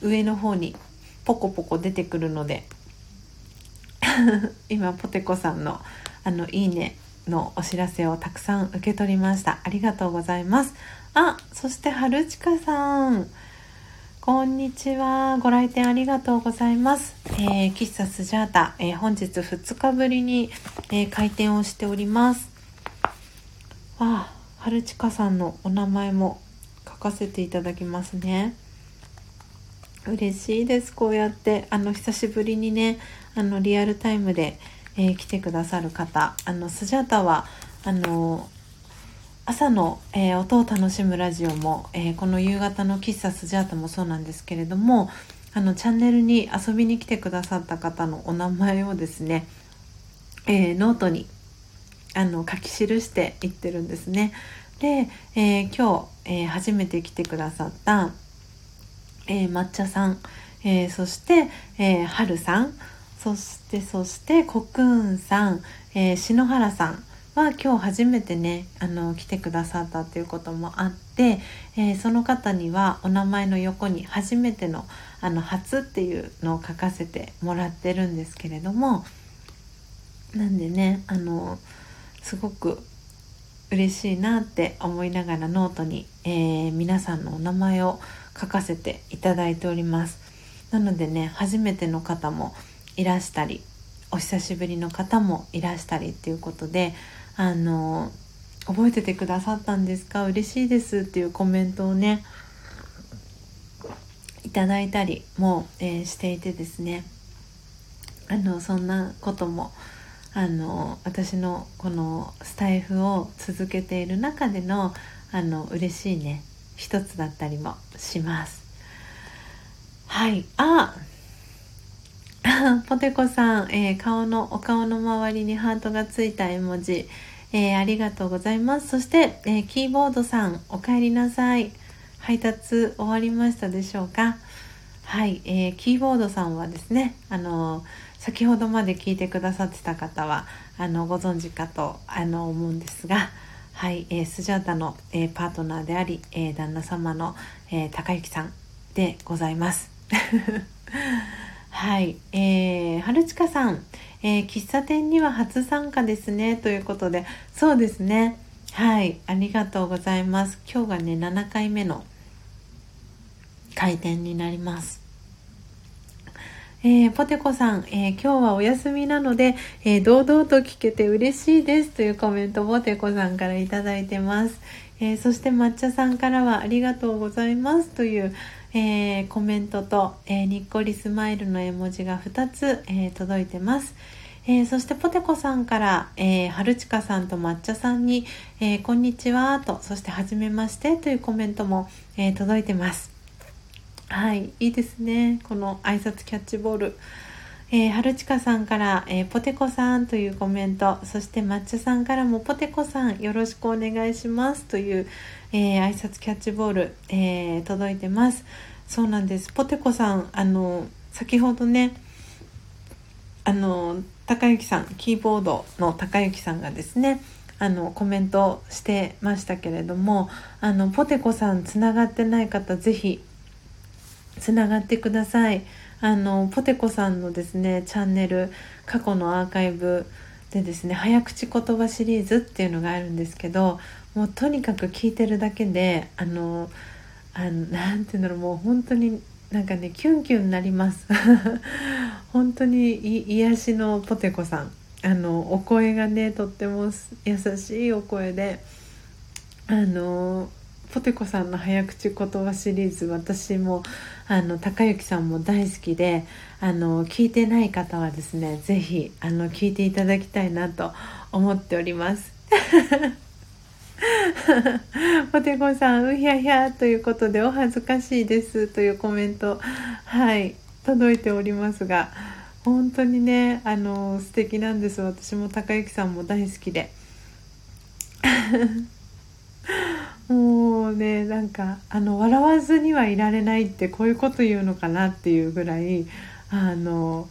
上の方にポコポコ出てくるので 今ポテコさんのあのいいねのお知らせをたくさん受け取りましたありがとうございますあそして春近さん。こんにちは。ご来店ありがとうございます、えー、喫茶スジャータ、えー、本日2日ぶりに、えー、開店をしております。あ春近さんのお名前も書かせていただきますね。嬉しいです。こうやってあの久しぶりにねあのリアルタイムで、えー、来てくださる方。あのスジャータはあの朝の、えー、音を楽しむラジオも、えー、この夕方の喫茶スジャータもそうなんですけれどもあのチャンネルに遊びに来てくださった方のお名前をですね、えノートにあの書き記していってるんですね。で、え今日、え初めて来てくださった、え抹茶さん、えそして、え春さんそしてそしてコクーンさん、え、篠原さんは今日初めてねあの来てくださったということもあって、えー、その方にはお名前の横に初めてのあの初っていうのを書かせてもらってるんですけれどもなんでねあのすごく嬉しいなって思いながらノートに、えー、皆さんのお名前を書かせていただいております。なのでね初めての方もいらしたりお久しぶりの方もいらしたりっていうことであの覚えててくださったんですか？嬉しいですっていうコメントをねいただいたりも、えー、していてですね。あのそんなこともあの私のこのスタイフを続けている中でのあの嬉しいね一つだったりもします。はい。あ ポテコさん、えー、顔のお顔の周りにハートがついた絵文字、えー、ありがとうございます。そして、えー、キーボードさんお帰りなさい。配達終わりましたでしょうか？はい、えー、キーボードさんはですねあの先ほどまで聞いてくださってた方はあのご存知かとあの思うんですがはい、えー、スジャータの、えー、パートナーであり、えー、旦那様の、えー、高之さんでございます。はい、えー、春近さん、えー、喫茶店には初参加ですね。ということで。そうですね。はい。ありがとうございます。今日がね7回目の開店になります。えー、ポテコさん、えー、今日はお休みなので、えー、堂々と聞けて嬉しいです。というコメントポテコさんから頂いてます、えそして抹茶さんからはありがとうございます。という、えコメントと、えにっこりスマイルの絵文字が2つ、え届いてます、えそしてポテコさんから、えー、春近さんと抹茶さんに、えこんにちはとそしてはじめましてというコメントも、え届いてます。はいいいですね。この挨拶キャッチボール。えー、春近さんから、えー、ポテコさんというコメントそして抹茶さんからもポテコさんよろしくお願いしますという、えー、挨拶キャッチボール、えー、届いてます。そうなんです。ポテコさんあの先ほどねあの高之さんキーボードの高之さんがですねあのコメントしてましたけれどもあのポテコさんつながってない方ぜひつながってください。あのポテコさんのですねチャンネル過去のアーカイブでですね早口言葉シリーズっていうのがあるんですけどもうとにかく聞いてるだけであのあのなんていうんだろうもう本当になんかねキュンキュンになります。本当に癒しのポテコさん。あのお声がねとっても優しいお声であのポテコさんの早口言葉シリーズ私もあの高之さんも大好きであの聞いてない方はですね是非あの聞いていただきたいなと思っております。ポテコさんうひゃひゃということでお恥ずかしいですというコメントはい届いておりますが本当にねあの素敵なんです私も高之さんも大好きで もうねなんかあの笑わずにはいられないってこういうこと言うのかなっていうぐらいあの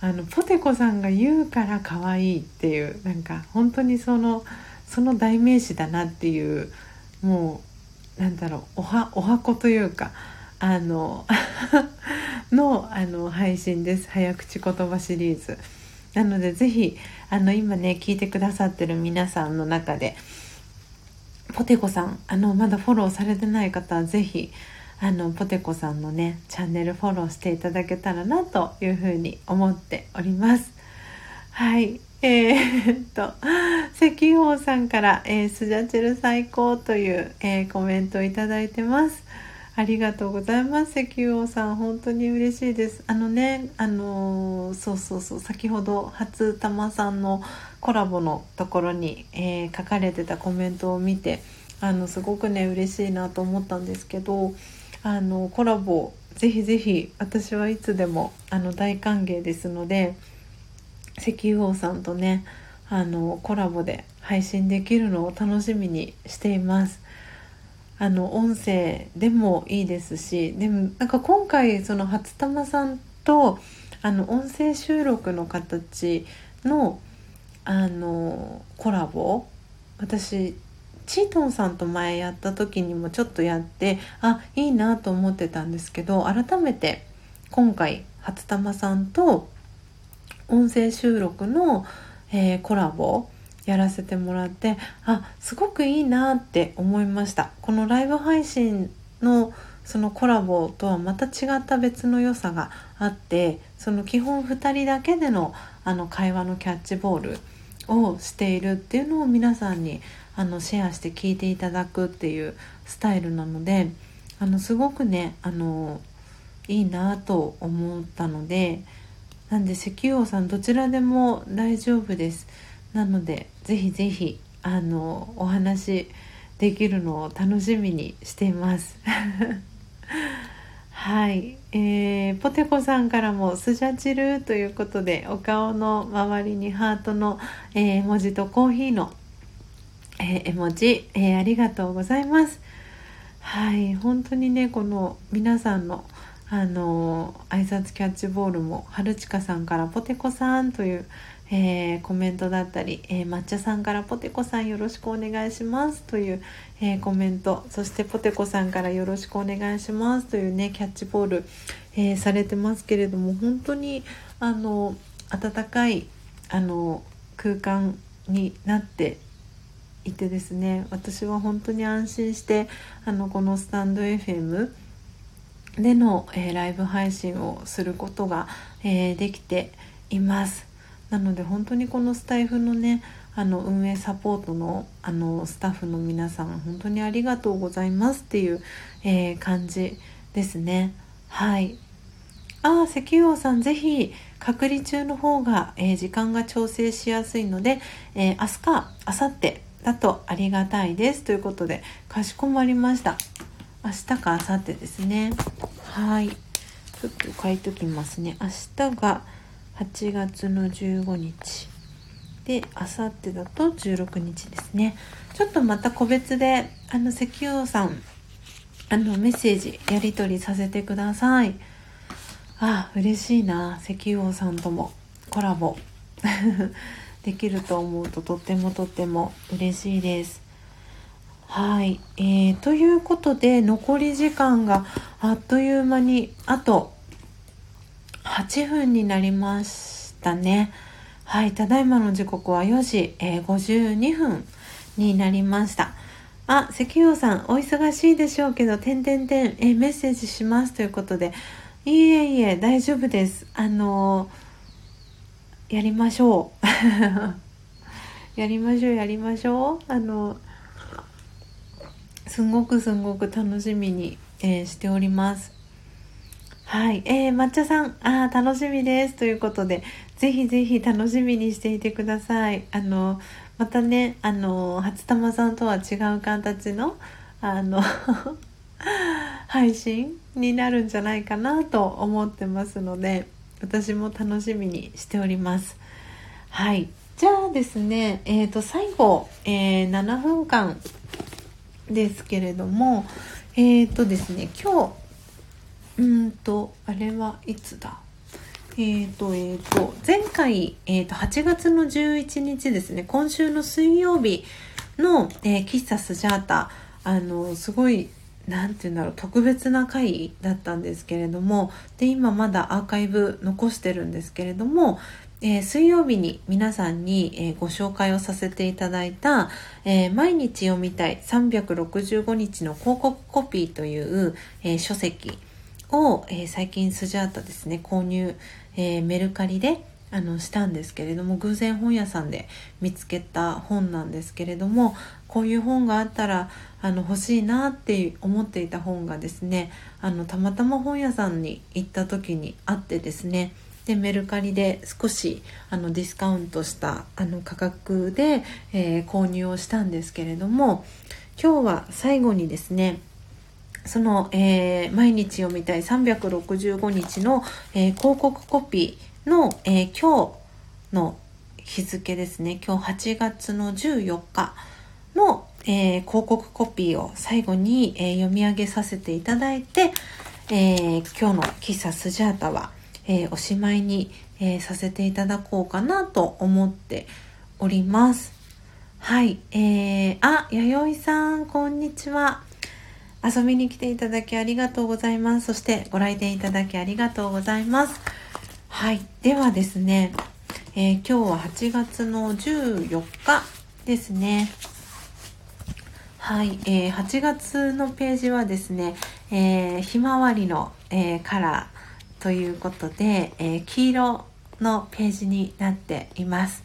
あのポテコさんが言うから可愛いっていうなんか本当にそのその代名詞だなっていうもうなんだろうおはお箱というかあの のあの配信です。早口言葉シリーズ。なので是非あの今ね聞いてくださってる皆さんの中でポテコさんあのまだフォローされてない方は是非あのポテコさんのねチャンネルフォローしていただけたらなというふうに思っております。はいえー、っと 石宝さんから、えー、スジャチェル最高という、えー、コメントをいただいてます。ありがとうございます。石油王さん本当に嬉しいです。あのねあのー、そうそうそう先ほど初玉さんのコラボのところに、えー、書かれてたコメントを見てあのすごくね嬉しいなと思ったんですけどあのコラボぜひぜひ私はいつでもあの大歓迎ですので石油王さんとねあのコラボで配信できるのを楽しみにしています。あの音声でもいいですしでもなんか今回その初玉さんとあの音声収録の形のあのコラボ？私チートンさんと前やった時にもちょっとやってあいいなと思ってたんですけど改めて今回初玉さんと音声収録の、えー、コラボやらせてもらってあすごくいいなって思いました。このライブ配信のそのコラボとはまた違った別の良さがあってその基本2人だけでのあの会話のキャッチボールをしているっていうのを皆さんにあのシェアして聞いていただくっていうスタイルなのであのすごくねあのいいなと思ったのでなんで石油王さんどちらでも大丈夫です。なのでぜひぜひあのお話できるのを楽しみにしています。はい、えー、ポテコさんからもスジャチルということでお顔の周りにハートの、えー、文字とコーヒーの、えー、絵文字、えー、ありがとうございます。はい本当にねこの皆さんのあの挨拶キャッチボールも春近さんからポテコさんというえー、コメントだったり、えー、抹茶さんからポテコさんよろしくお願いしますという、えー、コメントそしてポテコさんからよろしくお願いしますというねキャッチボール、えされてますけれども本当にあの温かいあの空間になっていてですね私は本当に安心してあのこのスタンド FM での、えライブ配信をすることが、えできています。なので本当にこのスタイフのねあの運営サポートのあのスタッフの皆さん本当にありがとうございますっていう、えー、感じですね。はい。ああ石油王さんぜひ隔離中の方が、えー、時間が調整しやすいので、えー、明日か明後日だとありがたいです。ということでかしこまりました。明日か明後日ですね。はい。ちょっと書いときますね。明日が8月の15日。であさってだと16日ですね。ちょっとまた個別であの石油王さんあのメッセージやり取りさせてください。あ嬉しいな。石油王さんともコラボ。できると思うととってもとっても嬉しいです。はい、えー、ということで残り時間があっという間にあと8分になりましたね。はい、ただいまの時刻は4時、えー、52分になりました。あ、石油さん、お忙しいでしょうけど、てんてんてん、えー、メッセージしますということで、いえいえ、大丈夫です。あのー、やりましょう。やりましょう、やりましょう。あのすごくすごく楽しみに、え、しております。はい。えー、抹茶さん、あ楽しみです。ということで、ぜひぜひ楽しみにしていてください。あの、またね、あの、初玉さんとは違う形の、あの 配信になるんじゃないかなと思ってますので、私も楽しみにしております。はい。じゃあですね、えっ、ー、と、最後、えー、7分間ですけれども、えっ、ー、とですね、今日、うんとあれはいつだ？えっ、ー、とえっ、ー、と前回、えーと、8月の11日ですね。今週の水曜日の、えー、喫茶スジャータあのすごい何て言うんだろう特別な回だったんですけれどもで今まだアーカイブ残してるんですけれども、えー、水曜日に皆さんに、えー、ご紹介をさせていただいた、えー、毎日読みたい365日の広告コピーという、え書籍を、えー、最近スジャータですね購入、えー、メルカリであのしたんですけれども偶然本屋さんで見つけた本なんですけれどもこういう本があったらあの欲しいなって思っていた本がですねあのたまたま本屋さんに行った時にあってですねでメルカリで少しあのディスカウントしたあの価格で、えー、購入をしたんですけれども今日は最後にですねその、えー、毎日読みたい365日の、えー、広告コピーの、えー、今日の日付ですね今日8月の14日の、え広告コピーを最後に、え読み上げさせていただいて、え今日の喫茶スジャータは、えおしまいに、えさせていただこうかなと思っております。はい。えー、あ、弥生さん、こんにちは。遊びに来ていただきありがとうございます。そしてご来店いただきありがとうございます。はい。ではですね、えー、今日は8月の14日ですね。はい、えー、8月のページはですね、えー、ひまわりの、えー、カラーということで、えー、黄色のページになっています。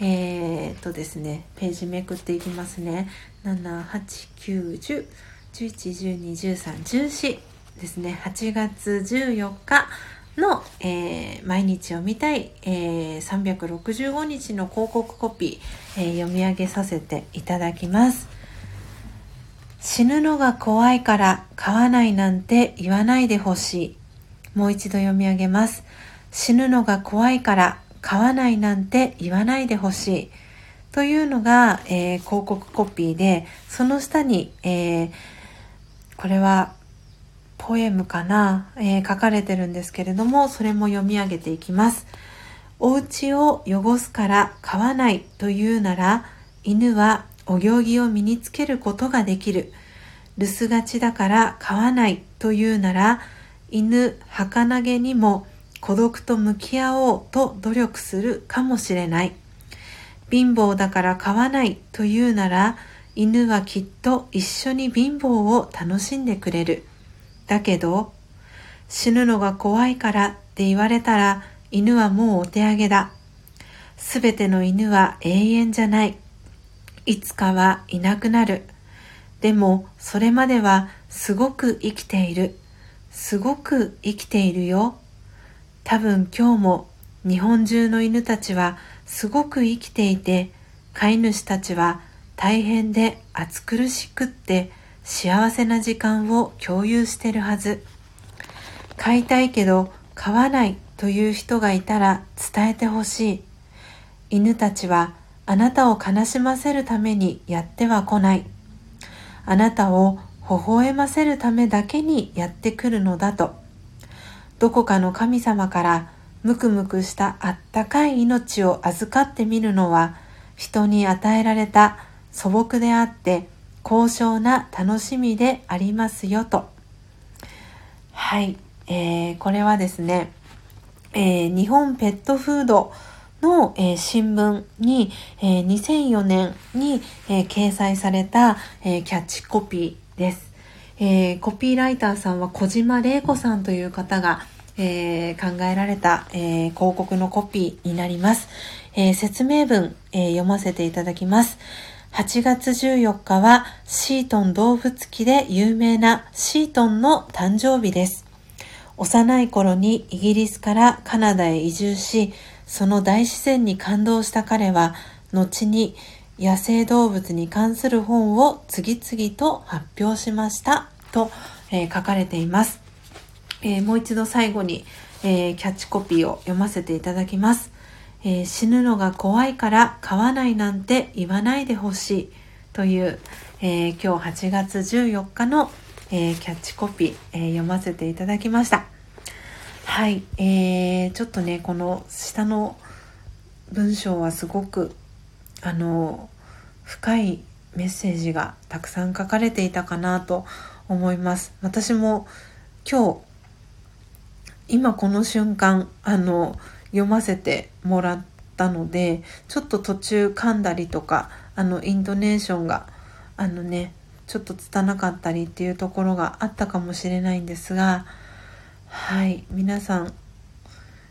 えー、っとですね、ページめくっていきますね。7、8、9、10。11121314ですね。8月14日の、えー、毎日読みたい、えー、365日の広告コピー、えー、読み上げさせていただきます。死ぬのが怖いから飼わないなんて言わないでほしい。もう一度読み上げます。死ぬのが怖いから飼わないなんて言わないでほしい。というのが、えー、広告コピーでその下に、えーこれはポエムかな、えー、書かれてるんですけれども、それも読み上げていきます。お家を汚すから飼わないというなら、犬はお行儀を身につけることができる。留守がちだから飼わないというなら、犬儚げにも孤独と向き合おうと努力するかもしれない。貧乏だから飼わないというなら、犬はきっと一緒に貧乏を楽しんでくれる。だけど、死ぬのが怖いからって言われたら犬はもうお手上げだ。すべての犬は永遠じゃない。いつかはいなくなる。でもそれまではすごく生きている。すごく生きているよ。多分今日も日本中の犬たちはすごく生きていて、飼い主たちは大変で暑苦しくって幸せな時間を共有してるはず。買いたいけど買わないという人がいたら伝えてほしい。犬たちはあなたを悲しませるためにやっては来ない。あなたを微笑ませるためだけにやってくるのだと。どこかの神様からむくむくしたあったかい命を預かってみるのは人に与えられた素朴であって高尚な楽しみでありますよと。はい、えー、これはですね、えー、日本ペットフードの、えー、新聞に、えー、2004年に、えー、掲載された、えキャッチコピーです。えコピーライターさんは小島玲子さんという方が、え考えられた、え広告のコピーになります。え説明文、え読ませていただきます。8月14日はシートン動物記で有名なシートンの誕生日です。幼い頃にイギリスからカナダへ移住し、その大自然に感動した彼は、後に野生動物に関する本を次々と発表しましたと、えー、書かれています、えー、もう一度最後に、えー、キャッチコピーを読ませていただきます。えー、死ぬのが怖いから飼わないなんて言わないでほしいという、えー、今日8月14日の、えー、キャッチコピー、え読ませていただきました。はい、えー、ちょっとね、この下の文章はすごく、あの、深いメッセージがたくさん書かれていたかなと思います。私も今日、今この瞬間、あの、読ませてもらったのでちょっと途中噛んだりとかあのイントネーションがあのねちょっと拙かったりっていうところがあったかもしれないんですがはい皆さん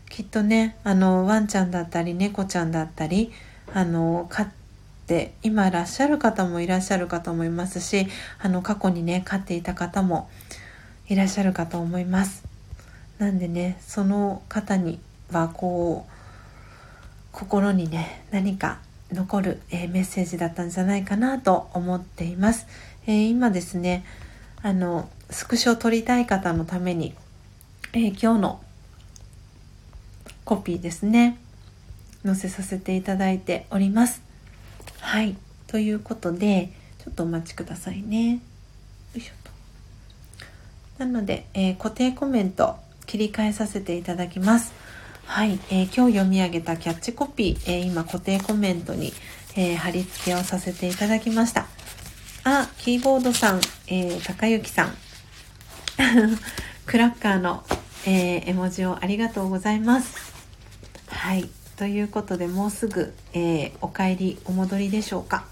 きっとねあのワンちゃんだったり猫ちゃんだったりあの飼って今いらっしゃる方もいらっしゃるかと思いますしあの過去にね飼っていた方もいらっしゃるかと思います。なんでねその方にはこう心にね何か残る、えー、メッセージだったんじゃないかなと思っています、えー、今ですねあのスクショを撮りたい方のために、えー、今日のコピーですね載せさせていただいております。はい。ということでちょっとお待ちくださいね。よいしょと。なので、え固定コメント切り替えさせていただきます。はい、えー、今日読み上げたキャッチコピー、えー、今固定コメントに、えー、貼り付けをさせていただきました。あ、キーボードさん、えー、高幸さん、クラッカーの、えー、絵文字をありがとうございます。はい、ということでもうすぐ、えー、お帰りお戻りでしょうか。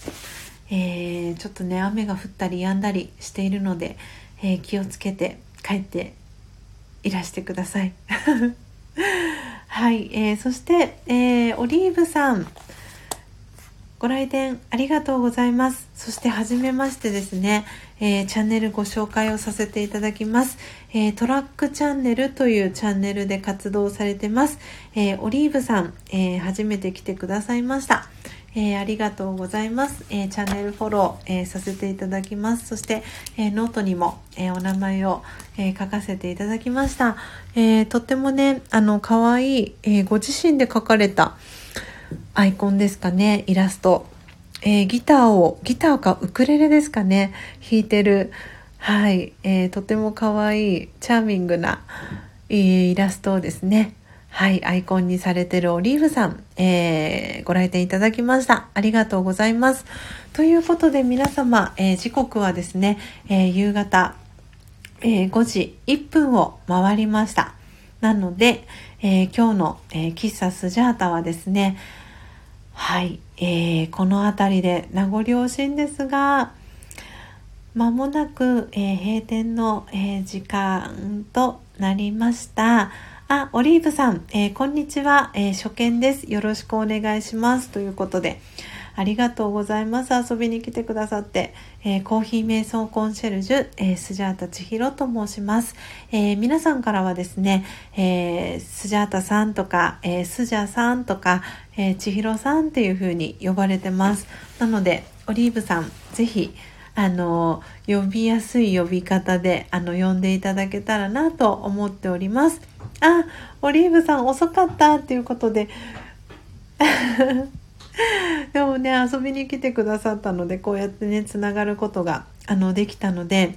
えー、ちょっとね雨が降ったり止んだりしているので、えー、気をつけて帰っていらしてください。はい、えー、そして、えー、オリーブさんご来店ありがとうございます。そしてはじめましてですね、えー、チャンネルご紹介をさせていただきます、えー、トラックチャンネルというチャンネルで活動されてます。えー、オリーブさん、え初めて来てくださいました。えー、ありがとうございます、えー、チャンネルフォロー、えー、させていただきます。そして、えノートにも、えお名前を、え書かせていただきました、えとってもねあの可愛い、えご自身で描かれたアイコンですかね。イラスト、えギターをギターかウクレレですかね。弾いてる。はい、えとても可愛いチャーミングな、えイラストをですね。はい、アイコンにされてるオリーブさん、えー、ご来店いただきました。ありがとうございます。ということで皆様、えー、時刻はですね、えー、夕方、え5時1分を回りました。なので、え今日の、え喫茶スジャータはですね、はい、えこの辺りで名残惜しいんですが、まもなく、え閉店の、え時間となりました。あ、オリーブさん、えー、こんにちは、えー、初見です。よろしくお願いします。ということで、ありがとうございます。遊びに来てくださって、えー、コーヒー瞑想コンシェルジュ、えー、スジャータ千尋と申します。えー、皆さんからはですね、えスジャータさんとか、えスジャさんとか、え千尋さんっていう風に呼ばれてます。なので、オリーブさん、ぜひ、あの、呼びやすい呼び方で、あの、呼んでいただけたらなと思っております。あ、オリーブさん遅かったっていうことで。でもね、遊びに来てくださったので、こうやってね、つながることが、あの、できたので、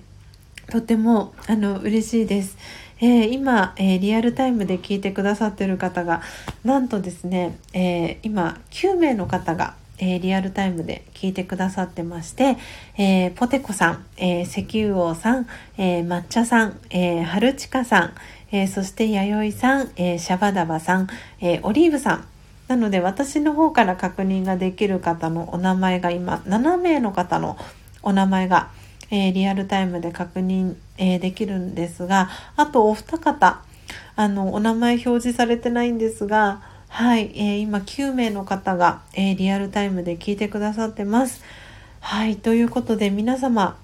とても、あの、嬉しいです。えー、今、えー、リアルタイムで聞いてくださってる方が、なんとですね、えー、今、9名の方が、え、リアルタイムで聞いてくださってまして、え、ポテコさん、え、石油王さん、え抹茶さん、えー、春近さん、えそして弥生さん、えシャバダバさん、えオリーブさん、なので私の方から確認ができる方のお名前が今7名の方のお名前が、え、リアルタイムで確認、え、できるんですがあとお二方あのお名前表示されてないんですがはい、え、今9名の方が、え、リアルタイムで聞いてくださってます。はい、ということで皆様、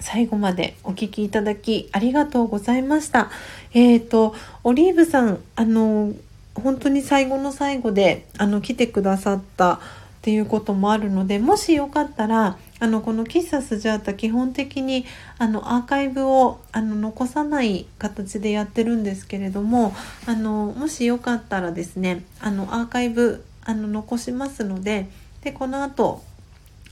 最後までお聴きいただきありがとうございました。えっ、ー、と、オリーブさん、あの、本当に最後の最後で、あの、来てくださったっていうこともあるので、もしよかったら、あのこの喫茶スジャータ基本的にあのアーカイブをあの残さない形でやってるんですけれどもあのもしよかったらですねあのアーカイブあの残しますのででこの後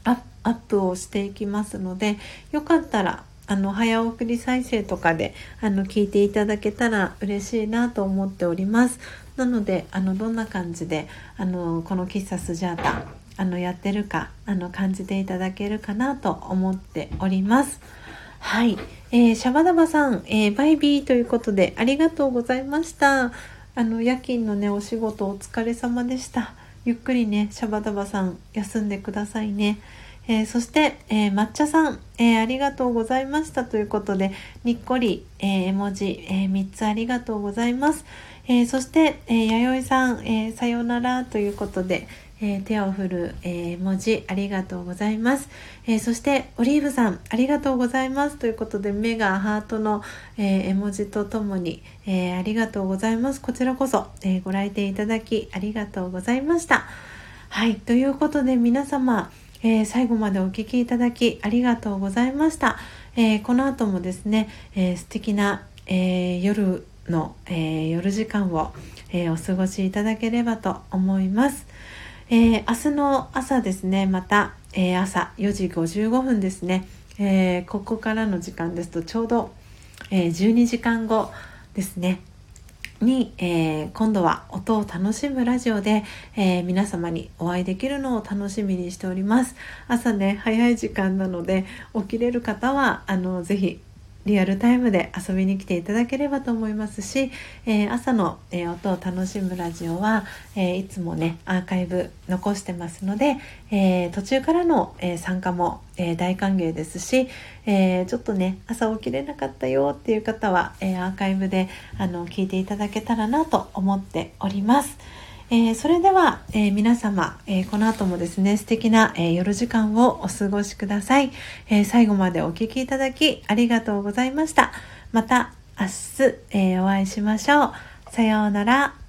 アップをしていきますのでよかったらあの早送り再生とかであの聞いていただけたら嬉しいなと思っておりますなのであのどんな感じであのこの喫茶スジャータあのやってるかあの感じていただけるかなと思っております。はい、えー、シャバダバさん、えー、バイビーということでありがとうございました。あの夜勤のねお仕事お疲れ様でした。ゆっくりねシャバダバさん休んでくださいね。えー、そして、えー、抹茶さん、えー、ありがとうございましたということで、にっこり、え絵文字、え3つありがとうございます。えそして、え弥生さん、えさよならということで、え、手を振る、えー、文字ありがとうございます、え、そしてオリーブさんありがとうございますということで目がハートの、え絵文字とともに、えありがとうございます。こちらこそ、えご来店いただきありがとうございました。はいということで皆様、え最後までお聴きいただきありがとうございました、えこの後もですね、え素敵な、え夜の、え夜時間を、えお過ごしいただければと思います。え、明日の朝ですねまた、え、朝4時55分ですね、え、ここからの時間ですとちょうど、え12時間後ですねに、えー、今度は音を楽しむラジオで、えー、皆様にお会いできるのを楽しみにしております。朝ね早い時間なので起きれる方はあのぜひリアルタイムで遊びに来ていただければと思いますし、えー、朝の、え、音を楽しむラジオは、えー、いつもねアーカイブ残してますので、え途中からの、え参加も、え大歓迎ですし、えちょっとね朝起きれなかったよっていう方は、えアーカイブであの聞いていただけたらなと思っております。えー、それでは、えー、皆様、えー、この後もですね、素敵な、え夜時間をお過ごしください、え最後までお聴きいただきありがとうございました。また明日、えお会いしましょう。さようなら。